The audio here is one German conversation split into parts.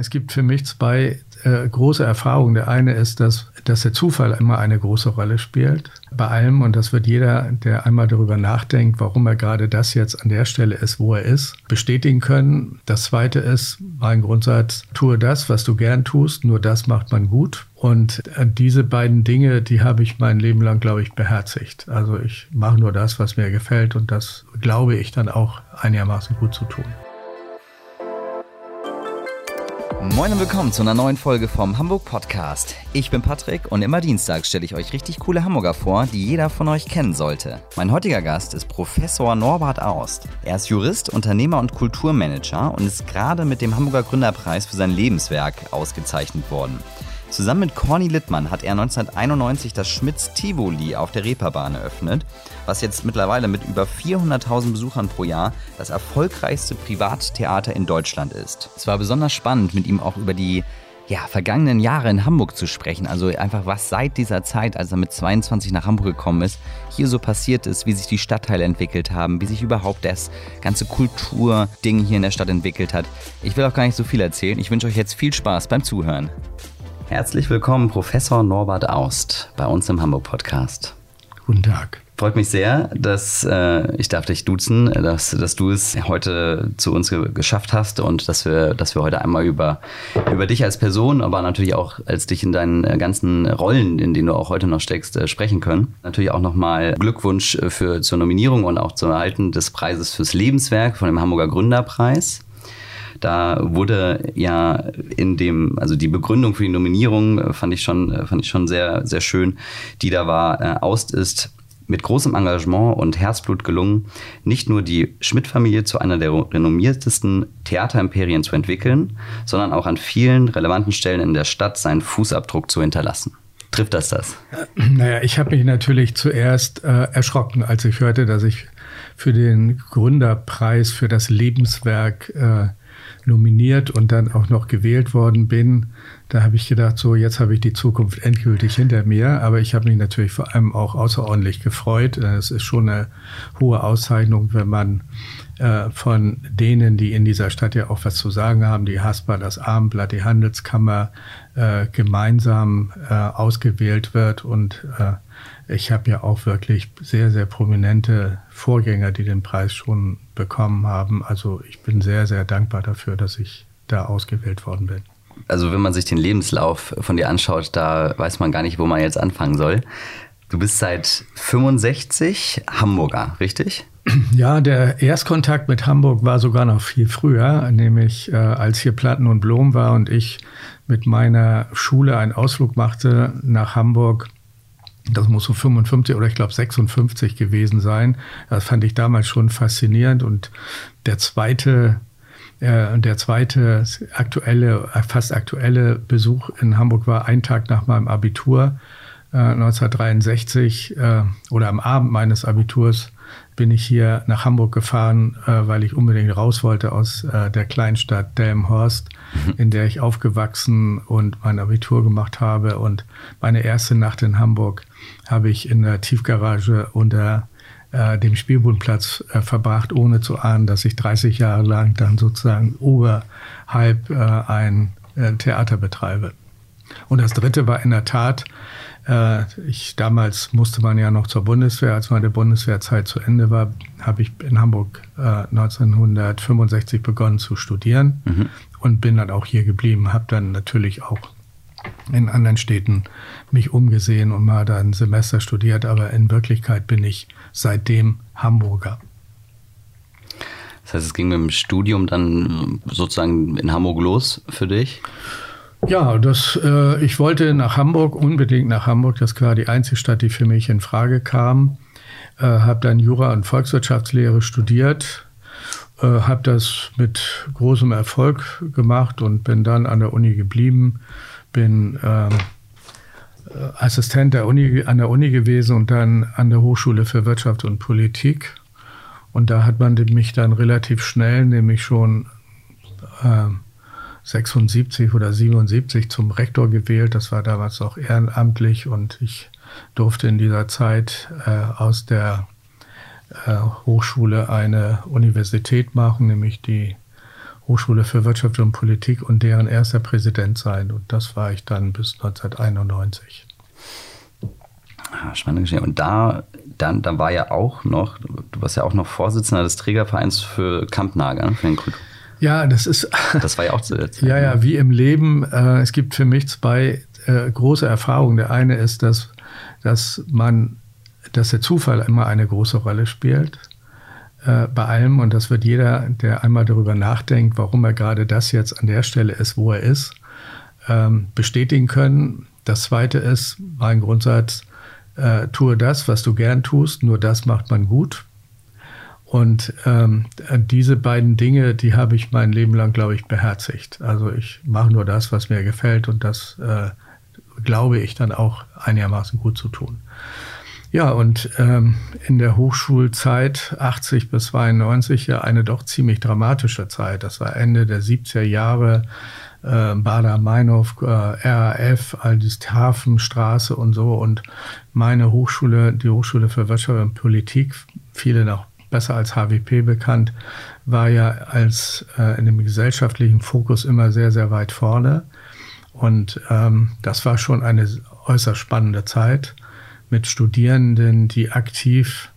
es gibt für mich zwei äh, große Erfahrungen. Der eine ist, dass, dass der Zufall immer eine große Rolle spielt bei allem und das wird jeder, der einmal darüber nachdenkt, warum er gerade das jetzt an der Stelle ist, wo er ist, bestätigen können. Das zweite ist mein Grundsatz, tue das, was du gern tust, nur das macht man gut. Und äh, diese beiden Dinge, die habe ich mein Leben lang, glaube ich, beherzigt. Also ich mache nur das, was mir gefällt und das glaube ich dann auch einigermaßen gut zu tun. Moin und willkommen zu einer neuen Folge vom Hamburg Podcast. Ich bin Patrick und immer dienstags stelle ich euch richtig coole Hamburger vor, die jeder von euch kennen sollte. Mein heutiger Gast ist Professor Norbert Aust. Er ist Jurist, Unternehmer und Kulturmanager und ist gerade mit dem Hamburger Gründerpreis für sein Lebenswerk ausgezeichnet worden. Zusammen mit Corny Littmann hat er 1991 das Schmitz Tivoli auf der Reeperbahn eröffnet, was jetzt mittlerweile mit über 400.000 Besuchern pro Jahr das erfolgreichste Privattheater in Deutschland ist. Es war besonders spannend, mit ihm auch über die ja, vergangenen Jahre in Hamburg zu sprechen. Also einfach, was seit dieser Zeit, als er mit 22 nach Hamburg gekommen ist, hier so passiert ist, wie sich die Stadtteile entwickelt haben, wie sich überhaupt das ganze Kulturding hier in der Stadt entwickelt hat. Ich will auch gar nicht so viel erzählen. Ich wünsche euch jetzt viel Spaß beim Zuhören. Herzlich willkommen, Professor Norbert Aust, bei uns im Hamburg Podcast. Guten Tag. Freut mich sehr, dass äh, ich darf dich duzen, dass, dass du es heute zu uns ge geschafft hast und dass wir, dass wir heute einmal über, über dich als Person, aber natürlich auch als dich in deinen äh, ganzen Rollen, in denen du auch heute noch steckst, äh, sprechen können. Natürlich auch nochmal Glückwunsch äh, für, zur Nominierung und auch zum Erhalten des Preises fürs Lebenswerk von dem Hamburger Gründerpreis. Da wurde ja in dem, also die Begründung für die Nominierung äh, fand ich schon, äh, fand ich schon sehr, sehr schön, die da war, äh, Aust ist mit großem Engagement und Herzblut gelungen, nicht nur die Schmidt-Familie zu einer der renommiertesten Theaterimperien zu entwickeln, sondern auch an vielen relevanten Stellen in der Stadt seinen Fußabdruck zu hinterlassen. Trifft das das? Naja, ich habe mich natürlich zuerst äh, erschrocken, als ich hörte, dass ich für den Gründerpreis für das Lebenswerk äh, nominiert und dann auch noch gewählt worden bin, da habe ich gedacht, so jetzt habe ich die Zukunft endgültig hinter mir. Aber ich habe mich natürlich vor allem auch außerordentlich gefreut. Es ist schon eine hohe Auszeichnung, wenn man äh, von denen, die in dieser Stadt ja auch was zu sagen haben, die Haspa, das Abendblatt, die Handelskammer, äh, gemeinsam äh, ausgewählt wird und äh, ich habe ja auch wirklich sehr, sehr prominente Vorgänger, die den Preis schon bekommen haben. Also ich bin sehr, sehr dankbar dafür, dass ich da ausgewählt worden bin. Also wenn man sich den Lebenslauf von dir anschaut, da weiß man gar nicht, wo man jetzt anfangen soll. Du bist seit 65 Hamburger, richtig? Ja, der Erstkontakt mit Hamburg war sogar noch viel früher, nämlich äh, als hier Platten und Blom war und ich mit meiner Schule einen Ausflug machte nach Hamburg das muss so 55 oder ich glaube 56 gewesen sein. Das fand ich damals schon faszinierend. Und der zweite, äh, der zweite aktuelle, fast aktuelle Besuch in Hamburg war ein Tag nach meinem Abitur äh, 1963 äh, oder am Abend meines Abiturs bin ich hier nach Hamburg gefahren, äh, weil ich unbedingt raus wollte aus äh, der Kleinstadt Delmenhorst, mhm. in der ich aufgewachsen und mein Abitur gemacht habe. Und meine erste Nacht in Hamburg habe ich in der Tiefgarage unter äh, dem Spielbodenplatz äh, verbracht, ohne zu ahnen, dass ich 30 Jahre lang dann sozusagen oberhalb äh, ein äh, Theater betreibe. Und das dritte war in der Tat ich, damals musste man ja noch zur Bundeswehr. Als meine Bundeswehrzeit zu Ende war, habe ich in Hamburg äh, 1965 begonnen zu studieren mhm. und bin dann auch hier geblieben. Habe dann natürlich auch in anderen Städten mich umgesehen und mal da ein Semester studiert, aber in Wirklichkeit bin ich seitdem Hamburger. Das heißt, es ging mit dem Studium dann sozusagen in Hamburg los für dich? Ja, das, äh, ich wollte nach Hamburg, unbedingt nach Hamburg. Das war die einzige Stadt, die für mich in Frage kam. Äh, habe dann Jura und Volkswirtschaftslehre studiert, äh, habe das mit großem Erfolg gemacht und bin dann an der Uni geblieben. Bin ähm, äh, Assistent der Uni, an der Uni gewesen und dann an der Hochschule für Wirtschaft und Politik. Und da hat man mich dann relativ schnell, nämlich schon äh, 76 oder 77 zum Rektor gewählt. Das war damals auch ehrenamtlich und ich durfte in dieser Zeit äh, aus der äh, Hochschule eine Universität machen, nämlich die Hochschule für Wirtschaft und Politik und deren erster Präsident sein. Und das war ich dann bis 1991. Ah, spannende Geschichte. Und da, dann, da war ja auch noch, du warst ja auch noch Vorsitzender des Trägervereins für Kampnagel, ne, für den Kultur. Ja, das ist. Das war ja auch zuletzt. ja, ja, wie im Leben. Äh, es gibt für mich zwei äh, große Erfahrungen. Der eine ist, dass, dass man, dass der Zufall immer eine große Rolle spielt äh, bei allem. Und das wird jeder, der einmal darüber nachdenkt, warum er gerade das jetzt an der Stelle ist, wo er ist, ähm, bestätigen können. Das zweite ist mein Grundsatz, äh, tue das, was du gern tust, nur das macht man gut. Und ähm, diese beiden Dinge, die habe ich mein Leben lang, glaube ich, beherzigt. Also ich mache nur das, was mir gefällt und das äh, glaube ich dann auch einigermaßen gut zu tun. Ja, und ähm, in der Hochschulzeit 80 bis 92 ja eine doch ziemlich dramatische Zeit. Das war Ende der 70er Jahre, äh, Bader-Meinhof, äh, RAF, all die Hafenstraße und so. Und meine Hochschule, die Hochschule für Wirtschaft und Politik, viele noch besser als HWP bekannt, war ja als äh, in dem gesellschaftlichen Fokus immer sehr, sehr weit vorne. Und ähm, das war schon eine äußerst spannende Zeit mit Studierenden, die aktiv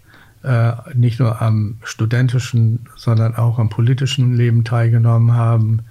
äh, nicht nur am studentischen, sondern auch am politischen Leben teilgenommen haben,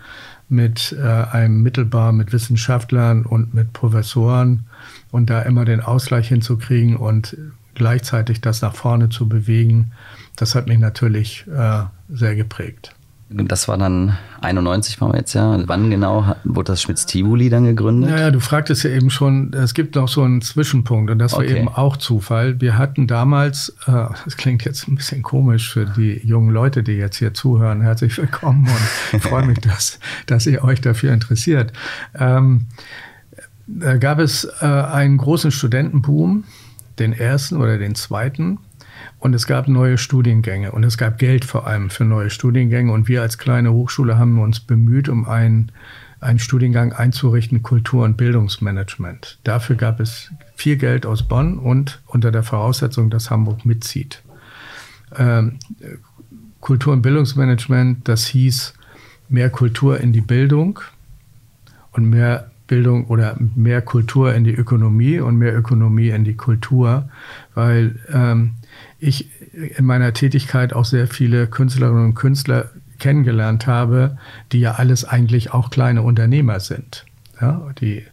mit äh, einem Mittelbar mit Wissenschaftlern und mit Professoren und da immer den Ausgleich hinzukriegen und gleichzeitig das nach vorne zu bewegen, das hat mich natürlich äh, sehr geprägt. Das war dann 91, waren wir jetzt ja. Wann genau wurde das Schmitz-Tivoli dann gegründet? Naja, du fragtest ja eben schon, es gibt noch so einen Zwischenpunkt und das war okay. eben auch Zufall. Wir hatten damals, äh, das klingt jetzt ein bisschen komisch für die jungen Leute, die jetzt hier zuhören, herzlich willkommen und ich freue mich, dass, dass ihr euch dafür interessiert. Ähm, da gab es äh, einen großen Studentenboom, den ersten oder den zweiten. Und es gab neue Studiengänge und es gab Geld vor allem für neue Studiengänge. Und wir als kleine Hochschule haben uns bemüht, um einen, einen Studiengang einzurichten, Kultur- und Bildungsmanagement. Dafür gab es viel Geld aus Bonn und unter der Voraussetzung, dass Hamburg mitzieht. Ähm, Kultur- und Bildungsmanagement, das hieß mehr Kultur in die Bildung und mehr Bildung oder mehr Kultur in die Ökonomie und mehr Ökonomie in die Kultur, weil ähm, ich in meiner Tätigkeit auch sehr viele Künstlerinnen und Künstler kennengelernt habe, die ja alles eigentlich auch kleine Unternehmer sind, ja, die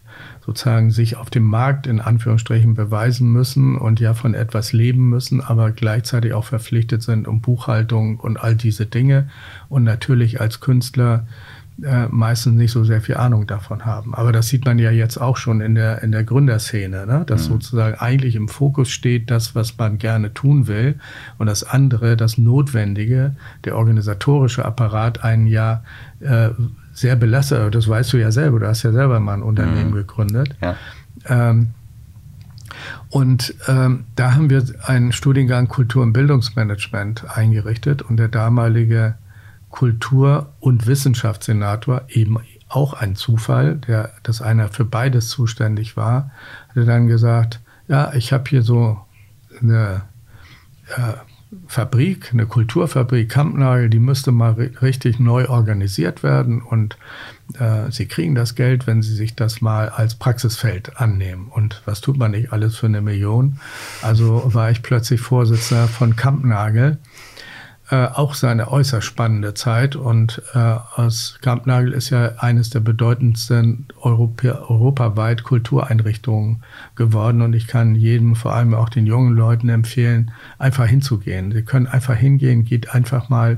sozusagen sich auf dem Markt in Anführungsstrichen beweisen müssen und ja von etwas leben müssen, aber gleichzeitig auch verpflichtet sind um Buchhaltung und all diese Dinge. Und natürlich als Künstler äh, meistens nicht so sehr viel Ahnung davon haben. Aber das sieht man ja jetzt auch schon in der, in der Gründerszene, ne? dass mhm. sozusagen eigentlich im Fokus steht das, was man gerne tun will und das andere, das Notwendige, der organisatorische Apparat einen ja äh, sehr belastet. Das weißt du ja selber, du hast ja selber mal ein Unternehmen mhm. gegründet. Ja. Ähm, und ähm, da haben wir einen Studiengang Kultur- und Bildungsmanagement eingerichtet und der damalige Kultur- und Wissenschaftssenator, eben auch ein Zufall, der, dass einer für beides zuständig war, hatte dann gesagt, ja, ich habe hier so eine äh, Fabrik, eine Kulturfabrik Kampnagel, die müsste mal richtig neu organisiert werden und äh, Sie kriegen das Geld, wenn Sie sich das mal als Praxisfeld annehmen. Und was tut man nicht alles für eine Million? Also war ich plötzlich Vorsitzender von Kampnagel äh, auch seine äußerst spannende Zeit. Und äh, aus Kampnagel ist ja eines der bedeutendsten Europä europaweit Kultureinrichtungen geworden. Und ich kann jedem, vor allem auch den jungen Leuten empfehlen, einfach hinzugehen. Sie können einfach hingehen, geht einfach mal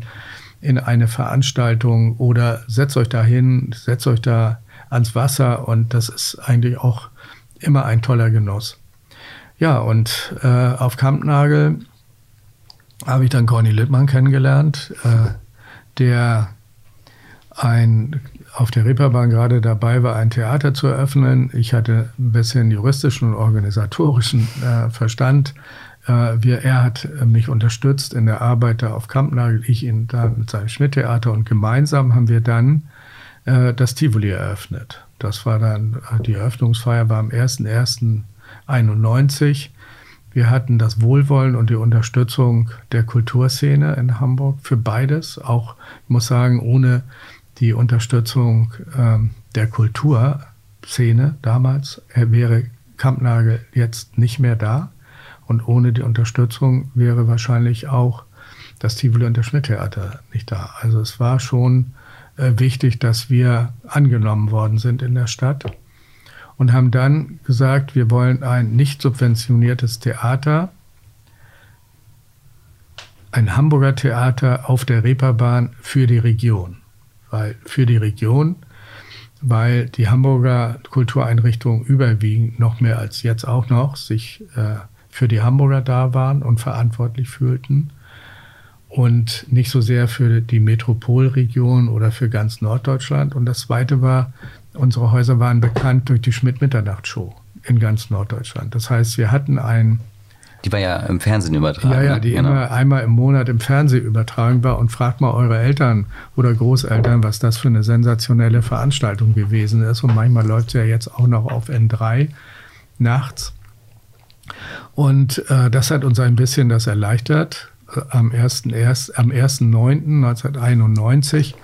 in eine Veranstaltung oder setzt euch da hin, setzt euch da ans Wasser und das ist eigentlich auch immer ein toller Genuss. Ja, und äh, auf Kampnagel habe ich dann Conny Littmann kennengelernt, äh, der ein, auf der Reeperbahn gerade dabei war, ein Theater zu eröffnen. Ich hatte ein bisschen juristischen und organisatorischen äh, Verstand. Äh, wir, er hat mich unterstützt in der Arbeit da auf Kampnagel, ich ihn da mit seinem Schmidt-Theater und gemeinsam haben wir dann äh, das Tivoli eröffnet. Das war dann, die Eröffnungsfeier war am 01.01.91 wir hatten das Wohlwollen und die Unterstützung der Kulturszene in Hamburg für beides. Auch, ich muss sagen, ohne die Unterstützung ähm, der Kulturszene damals, wäre Kampnagel jetzt nicht mehr da. Und ohne die Unterstützung wäre wahrscheinlich auch das Tivoli und das Schmidt-Theater nicht da. Also es war schon äh, wichtig, dass wir angenommen worden sind in der Stadt und haben dann gesagt, wir wollen ein nicht subventioniertes Theater, ein Hamburger Theater auf der Reeperbahn für die Region. Weil für die Region, weil die Hamburger Kultureinrichtungen überwiegend noch mehr als jetzt auch noch sich äh, für die Hamburger da waren und verantwortlich fühlten und nicht so sehr für die Metropolregion oder für ganz Norddeutschland. Und das Zweite war, unsere Häuser waren bekannt durch die Schmidt-Mitternacht-Show in ganz Norddeutschland. Das heißt, wir hatten ein die war ja im Fernsehen übertragen. Ja, ja, die genau. immer einmal im Monat im Fernsehen übertragen war. Und fragt mal eure Eltern oder Großeltern, was das für eine sensationelle Veranstaltung gewesen ist. Und manchmal läuft sie ja jetzt auch noch auf N3 nachts. Und äh, das hat uns ein bisschen das erleichtert. Äh, am 1.9.1991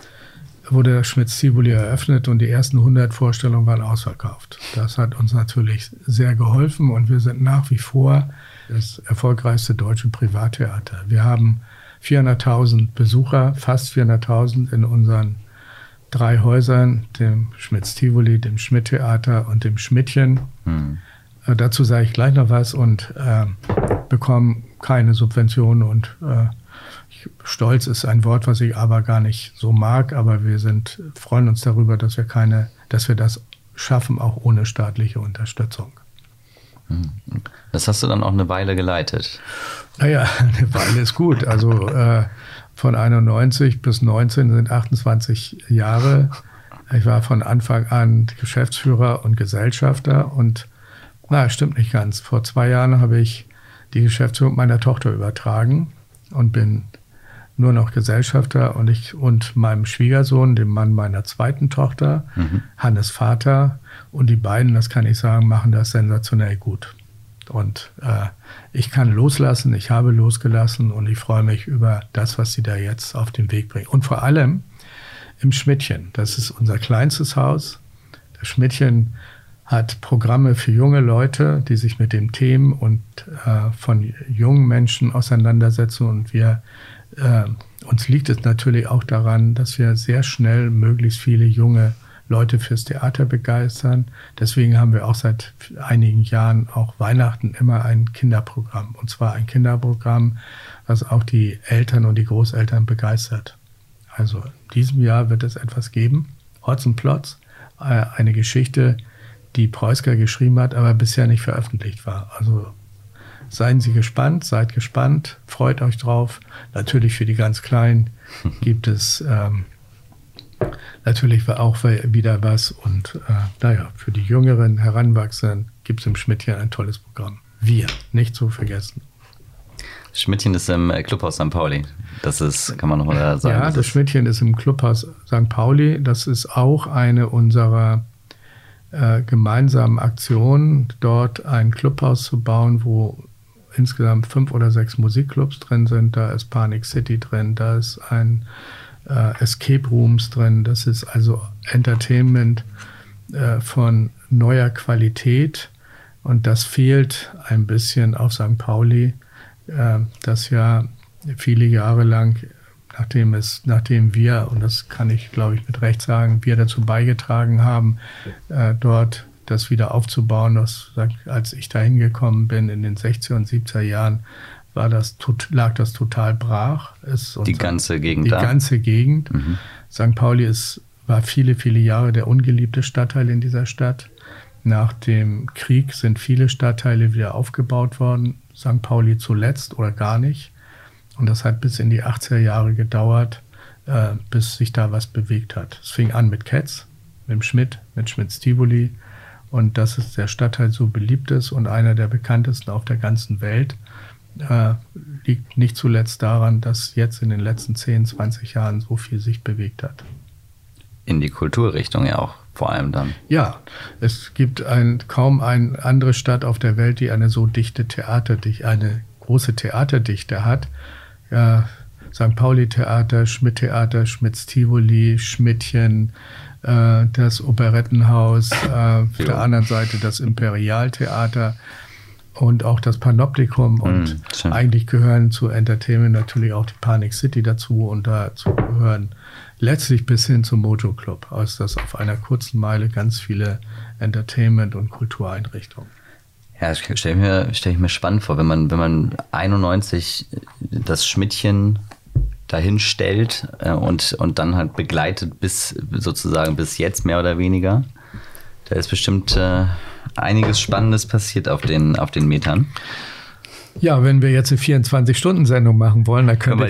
wurde das Schmitz-Tivoli eröffnet und die ersten 100 Vorstellungen waren ausverkauft. Das hat uns natürlich sehr geholfen und wir sind nach wie vor das erfolgreichste deutsche Privattheater. Wir haben 400.000 Besucher, fast 400.000 in unseren drei Häusern, dem Schmitz-Tivoli, dem Schmidt-Theater und dem Schmidtchen. Hm. Äh, dazu sage ich gleich noch was und äh, bekommen keine Subventionen und äh, Stolz ist ein Wort, was ich aber gar nicht so mag, aber wir sind, freuen uns darüber, dass wir keine, dass wir das schaffen, auch ohne staatliche Unterstützung. Das hast du dann auch eine Weile geleitet. Naja, eine Weile ist gut. Also äh, von 91 bis 19 sind 28 Jahre. Ich war von Anfang an Geschäftsführer und Gesellschafter und na, stimmt nicht ganz. Vor zwei Jahren habe ich die Geschäftsführung meiner Tochter übertragen und bin nur noch Gesellschafter und ich und meinem Schwiegersohn, dem Mann meiner zweiten Tochter, mhm. Hannes Vater. Und die beiden, das kann ich sagen, machen das sensationell gut. Und äh, ich kann loslassen, ich habe losgelassen und ich freue mich über das, was sie da jetzt auf den Weg bringen. Und vor allem im Schmidtchen. Das ist unser kleinstes Haus. Das Schmidtchen hat Programme für junge Leute, die sich mit den Themen und äh, von jungen Menschen auseinandersetzen. Und wir äh, uns liegt es natürlich auch daran, dass wir sehr schnell möglichst viele junge Leute fürs Theater begeistern. Deswegen haben wir auch seit einigen Jahren auch Weihnachten immer ein Kinderprogramm. Und zwar ein Kinderprogramm, was auch die Eltern und die Großeltern begeistert. Also in diesem Jahr wird es etwas geben. Hotzenplotz, äh, eine Geschichte, die Preusker geschrieben hat, aber bisher nicht veröffentlicht war. Also Seien Sie gespannt, seid gespannt, freut euch drauf. Natürlich für die ganz Kleinen gibt es ähm, natürlich auch wieder was. Und äh, naja, für die jüngeren Heranwachsenden gibt es im Schmidtchen ein tolles Programm. Wir, nicht zu vergessen. Schmidtchen ist im äh, Clubhaus St. Pauli. Das ist, kann man noch mal sagen. Ja, das Schmidtchen ist im Clubhaus St. Pauli. Das ist auch eine unserer äh, gemeinsamen Aktionen, dort ein Clubhaus zu bauen, wo insgesamt fünf oder sechs Musikclubs drin sind. Da ist Panic City drin, da ist ein äh, Escape Rooms drin. Das ist also Entertainment äh, von neuer Qualität. Und das fehlt ein bisschen auf St. Pauli, äh, das ja viele Jahre lang, nachdem es, nachdem wir, und das kann ich, glaube ich, mit Recht sagen, wir dazu beigetragen haben, äh, dort das wieder aufzubauen. Das, als ich da hingekommen bin in den 60er und 70er Jahren, war das, lag das total brach. Ist die ganze Gegend Die da? ganze Gegend. Mhm. St. Pauli ist, war viele, viele Jahre der ungeliebte Stadtteil in dieser Stadt. Nach dem Krieg sind viele Stadtteile wieder aufgebaut worden. St. Pauli zuletzt oder gar nicht. Und das hat bis in die 80er Jahre gedauert, äh, bis sich da was bewegt hat. Es fing an mit Ketz, mit dem Schmidt, mit Schmitz-Tivoli, und dass es der Stadtteil so beliebt ist und einer der bekanntesten auf der ganzen Welt, äh, liegt nicht zuletzt daran, dass jetzt in den letzten 10, 20 Jahren so viel sich bewegt hat. In die Kulturrichtung ja auch vor allem dann. Ja, es gibt ein, kaum eine andere Stadt auf der Welt, die eine so dichte Theaterdichte, eine große Theaterdichte hat. Ja, St. Pauli Theater, Schmidt Theater, Schmitz Tivoli, Schmidtchen, das Operettenhaus, äh, auf der anderen Seite das Imperialtheater und auch das Panoptikum. Und mm, eigentlich gehören zu Entertainment natürlich auch die Panic City dazu und dazu gehören letztlich bis hin zum Mojo Club, aus das auf einer kurzen Meile ganz viele Entertainment- und Kultureinrichtungen. Ja, das stelle ich, mir, stell ich mir spannend vor, wenn man, wenn man 91 das Schmidtchen dahin stellt äh, und, und dann halt begleitet bis sozusagen bis jetzt mehr oder weniger. Da ist bestimmt äh, einiges Spannendes passiert auf den, auf den Metern. Ja, wenn wir jetzt eine 24-Stunden-Sendung machen wollen, dann können wir,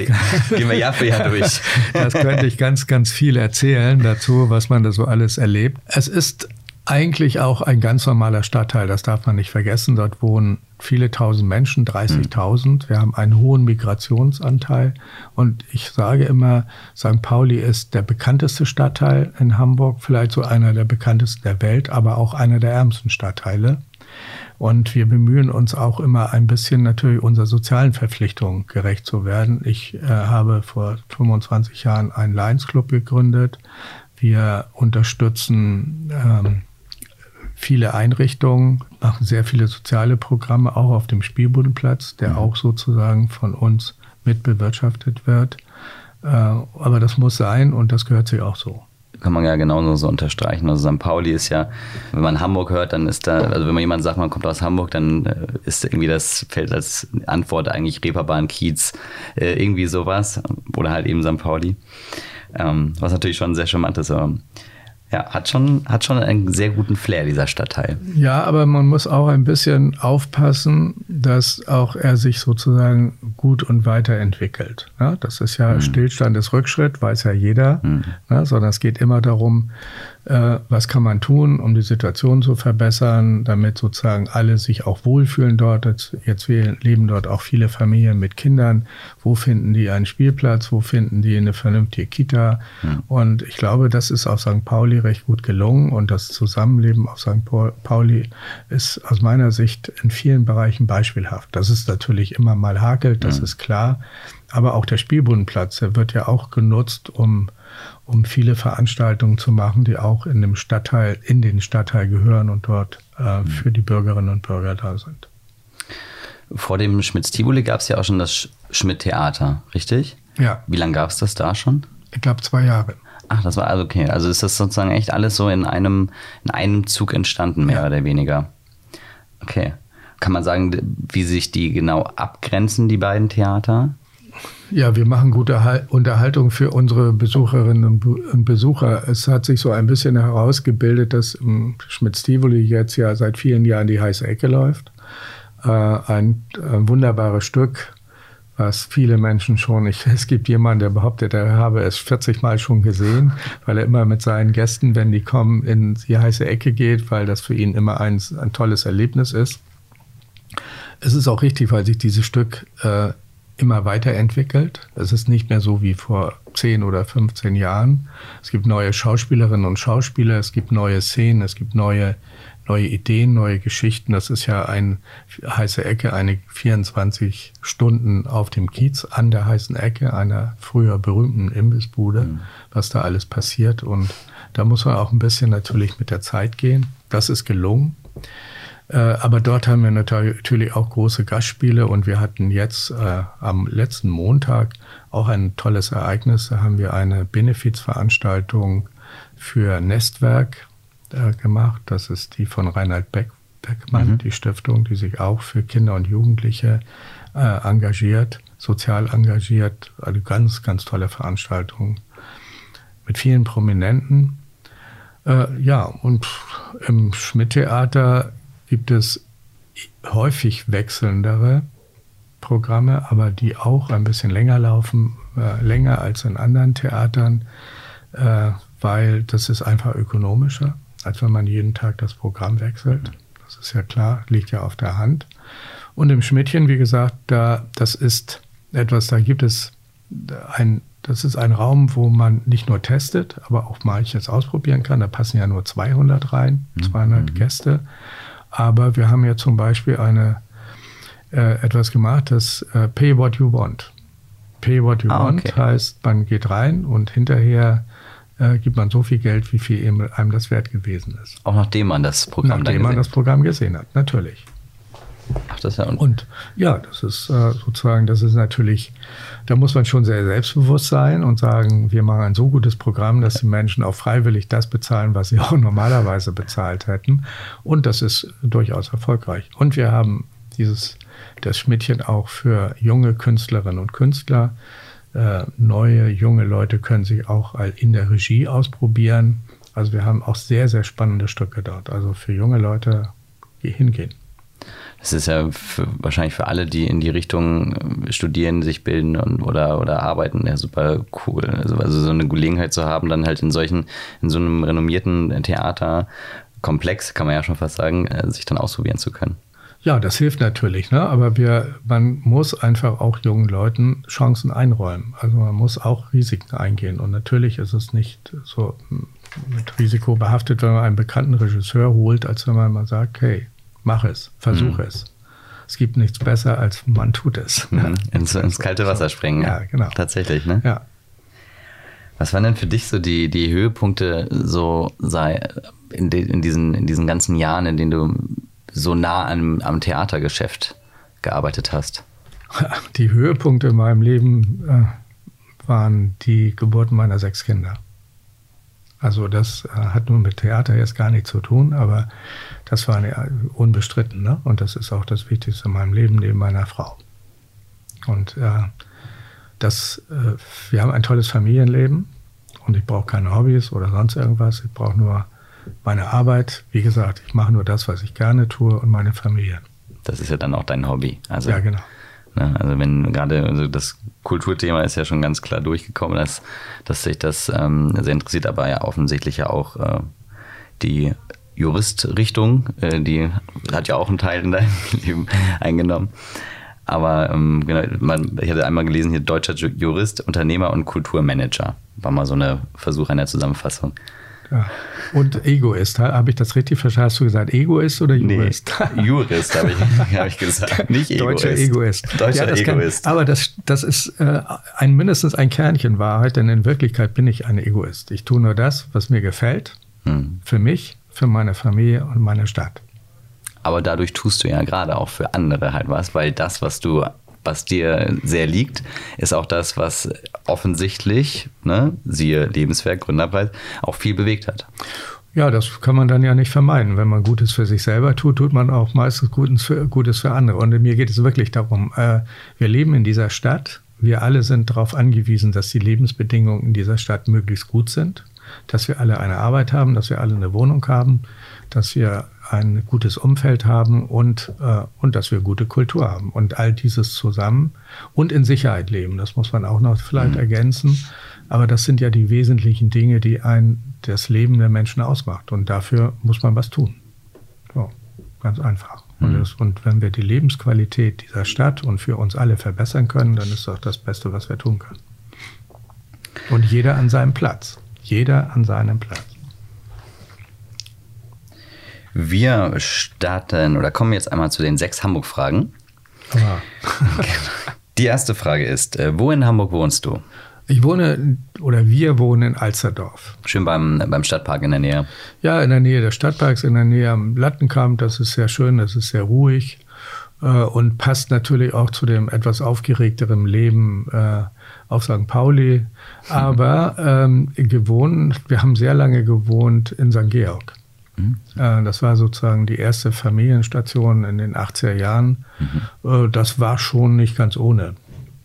gehen wir Jahr für Jahr durch. das könnte ich ganz, ganz viel erzählen dazu, was man da so alles erlebt. Es ist eigentlich auch ein ganz normaler Stadtteil, das darf man nicht vergessen. Dort wohnen viele tausend Menschen, 30.000. Wir haben einen hohen Migrationsanteil. Und ich sage immer, St. Pauli ist der bekannteste Stadtteil in Hamburg, vielleicht so einer der bekanntesten der Welt, aber auch einer der ärmsten Stadtteile. Und wir bemühen uns auch immer ein bisschen natürlich unserer sozialen Verpflichtungen gerecht zu werden. Ich äh, habe vor 25 Jahren einen Lions Club gegründet. Wir unterstützen ähm, viele Einrichtungen, machen sehr viele soziale Programme, auch auf dem Spielbodenplatz, der mhm. auch sozusagen von uns mitbewirtschaftet wird. Äh, aber das muss sein und das gehört sich auch so kann man ja genauso so unterstreichen. Also St. Pauli ist ja, wenn man Hamburg hört, dann ist da, also wenn man jemand sagt, man kommt aus Hamburg, dann äh, ist irgendwie das fällt als Antwort eigentlich Reeperbahn, Kiez, äh, irgendwie sowas oder halt eben St. Pauli. Ähm, was natürlich schon sehr charmant ist. Aber ja, hat schon, hat schon einen sehr guten Flair, dieser Stadtteil. Ja, aber man muss auch ein bisschen aufpassen, dass auch er sich sozusagen gut und weiterentwickelt. Ja, das ist ja mhm. Stillstand ist Rückschritt, weiß ja jeder, mhm. ja, sondern es geht immer darum, äh, was kann man tun, um die Situation zu verbessern, damit sozusagen alle sich auch wohlfühlen dort. Jetzt, jetzt leben dort auch viele Familien mit Kindern. Wo finden die einen Spielplatz? Wo finden die eine vernünftige Kita? Mhm. Und ich glaube, das ist auf St. Pauli recht gut gelungen und das Zusammenleben auf St. Pauli ist aus meiner Sicht in vielen Bereichen beispielhaft. Das ist natürlich immer mal hakelt, das mhm. ist klar. Aber auch der Spielbodenplatz, der wird ja auch genutzt, um um viele Veranstaltungen zu machen, die auch in dem Stadtteil, in den Stadtteil gehören und dort äh, mhm. für die Bürgerinnen und Bürger da sind. Vor dem Schmitz-Tivoli gab es ja auch schon das Schmidt-Theater, richtig? Ja. Wie lange gab es das da schon? Ich glaube zwei Jahre. Ach, das war also okay. Also ist das sozusagen echt alles so in einem, in einem Zug entstanden, mehr ja. oder weniger. Okay. Kann man sagen, wie sich die genau abgrenzen, die beiden Theater? Ja, wir machen gute Unterhaltung für unsere Besucherinnen und Besucher. Es hat sich so ein bisschen herausgebildet, dass Schmitz-Tivoli jetzt ja seit vielen Jahren die heiße Ecke läuft. Äh, ein, ein wunderbares Stück, was viele Menschen schon, ich, es gibt jemanden, der behauptet, er habe es 40 Mal schon gesehen, weil er immer mit seinen Gästen, wenn die kommen, in die heiße Ecke geht, weil das für ihn immer ein, ein tolles Erlebnis ist. Es ist auch richtig, weil sich dieses Stück äh, immer weiterentwickelt. Es ist nicht mehr so wie vor 10 oder 15 Jahren. Es gibt neue Schauspielerinnen und Schauspieler, es gibt neue Szenen, es gibt neue, neue Ideen, neue Geschichten. Das ist ja eine heiße Ecke, eine 24 Stunden auf dem Kiez an der heißen Ecke einer früher berühmten Imbissbude, mhm. was da alles passiert. Und da muss man auch ein bisschen natürlich mit der Zeit gehen. Das ist gelungen. Äh, aber dort haben wir natürlich auch große Gastspiele und wir hatten jetzt äh, am letzten Montag auch ein tolles Ereignis. Da haben wir eine Benefizveranstaltung für Nestwerk äh, gemacht. Das ist die von Reinhard Beck, Beckmann, mhm. die Stiftung, die sich auch für Kinder und Jugendliche äh, engagiert, sozial engagiert. Eine ganz, ganz tolle Veranstaltung mit vielen Prominenten. Äh, ja, und im Schmidt-Theater gibt es häufig wechselndere Programme, aber die auch ein bisschen länger laufen, äh, länger als in anderen Theatern, äh, weil das ist einfach ökonomischer, als wenn man jeden Tag das Programm wechselt. Das ist ja klar, liegt ja auf der Hand. Und im Schmidtchen, wie gesagt, da, das ist etwas, da gibt es ein, das ist ein Raum, wo man nicht nur testet, aber auch manches ausprobieren kann. Da passen ja nur 200 rein, 200 mhm. Gäste. Aber wir haben ja zum Beispiel eine, äh, etwas gemacht, das äh, Pay What You Want. Pay what you ah, want okay. heißt, man geht rein und hinterher äh, gibt man so viel Geld, wie viel einem das wert gewesen ist. Auch nachdem man das Programm Nachdem man das Programm gesehen hat, natürlich. Ach, das ja und ja, das ist äh, sozusagen, das ist natürlich, da muss man schon sehr selbstbewusst sein und sagen, wir machen ein so gutes Programm, dass die Menschen auch freiwillig das bezahlen, was sie auch normalerweise bezahlt hätten. Und das ist durchaus erfolgreich. Und wir haben dieses, das Schmidtchen auch für junge Künstlerinnen und Künstler. Äh, neue, junge Leute können sich auch in der Regie ausprobieren. Also wir haben auch sehr, sehr spannende Stücke dort. Also für junge Leute hingehen. Das ist ja für, wahrscheinlich für alle, die in die Richtung äh, studieren, sich bilden und, oder, oder arbeiten, ja super cool. Also, also so eine Gelegenheit zu haben, dann halt in solchen, in so einem renommierten Theaterkomplex, kann man ja schon fast sagen, äh, sich dann ausprobieren zu können. Ja, das hilft natürlich, ne? aber wir, man muss einfach auch jungen Leuten Chancen einräumen. Also man muss auch Risiken eingehen. Und natürlich ist es nicht so mit Risiko behaftet, wenn man einen bekannten Regisseur holt, als wenn man mal sagt, hey, mach es, versuch mhm. es. Es gibt nichts besser, als man tut es. Mhm. Ins, ins, kalte Wasser springen. Ja, genau. Tatsächlich, ne? Ja. Was waren denn für dich so die, die Höhepunkte so sei in, de, in, diesen, in diesen ganzen Jahren, in denen du so nah am, am Theatergeschäft gearbeitet hast? Die Höhepunkte in meinem Leben äh, waren die Geburten meiner sechs Kinder. Also das äh, hat nun mit Theater jetzt gar nichts zu tun, aber das war eine, unbestritten. Ne? Und das ist auch das Wichtigste in meinem Leben neben meiner Frau. Und äh, das, äh, wir haben ein tolles Familienleben und ich brauche keine Hobbys oder sonst irgendwas. Ich brauche nur meine Arbeit. Wie gesagt, ich mache nur das, was ich gerne tue und meine Familie. Das ist ja dann auch dein Hobby. Also, ja, genau. Ne, also wenn gerade also das Kulturthema ist ja schon ganz klar durchgekommen, dass, dass sich das ähm, sehr interessiert, aber ja offensichtlich ja auch äh, die Juristrichtung, äh, die hat ja auch einen Teil in deinem Leben eingenommen. Aber ähm, genau, man, ich hatte einmal gelesen hier deutscher Jurist, Unternehmer und Kulturmanager. War mal so eine Versuch einer Zusammenfassung. Ja. Und Egoist, habe ich das richtig verstanden? Hast du gesagt Egoist oder Jurist? Nee, Jurist habe ich, hab ich gesagt, nicht Egoist. Deutscher Egoist. Deutscher ja, Egoist. Kann, aber das, das ist äh, ein, mindestens ein Kernchen Wahrheit, denn in Wirklichkeit bin ich ein Egoist. Ich tue nur das, was mir gefällt, hm. für mich, für meine Familie und meine Stadt. Aber dadurch tust du ja gerade auch für andere halt was, weil das, was du was dir sehr liegt, ist auch das, was offensichtlich, ne, siehe Lebenswerk, Gründerpreis, auch viel bewegt hat. Ja, das kann man dann ja nicht vermeiden. Wenn man Gutes für sich selber tut, tut man auch meistens Gutes für, Gutes für andere. Und mir geht es wirklich darum, äh, wir leben in dieser Stadt. Wir alle sind darauf angewiesen, dass die Lebensbedingungen in dieser Stadt möglichst gut sind, dass wir alle eine Arbeit haben, dass wir alle eine Wohnung haben, dass wir ein gutes Umfeld haben und, äh, und dass wir gute Kultur haben. Und all dieses zusammen und in Sicherheit leben, das muss man auch noch vielleicht mhm. ergänzen. Aber das sind ja die wesentlichen Dinge, die ein das Leben der Menschen ausmacht. Und dafür muss man was tun. So, ganz einfach. Mhm. Und, das, und wenn wir die Lebensqualität dieser Stadt und für uns alle verbessern können, dann ist das das Beste, was wir tun können. Und jeder an seinem Platz. Jeder an seinem Platz. Wir starten oder kommen jetzt einmal zu den sechs Hamburg-Fragen. Die erste Frage ist: äh, Wo in Hamburg wohnst du? Ich wohne oder wir wohnen in Alsterdorf. Schön beim, beim Stadtpark in der Nähe. Ja, in der Nähe des Stadtparks, in der Nähe am Lattenkamp. Das ist sehr schön, das ist sehr ruhig äh, und passt natürlich auch zu dem etwas aufgeregteren Leben äh, auf St. Pauli. Aber ähm, gewohnt, wir haben sehr lange gewohnt in St. Georg. Mhm. Äh, das war sozusagen die erste Familienstation in den 80er Jahren. Mhm. Äh, das war schon nicht ganz ohne.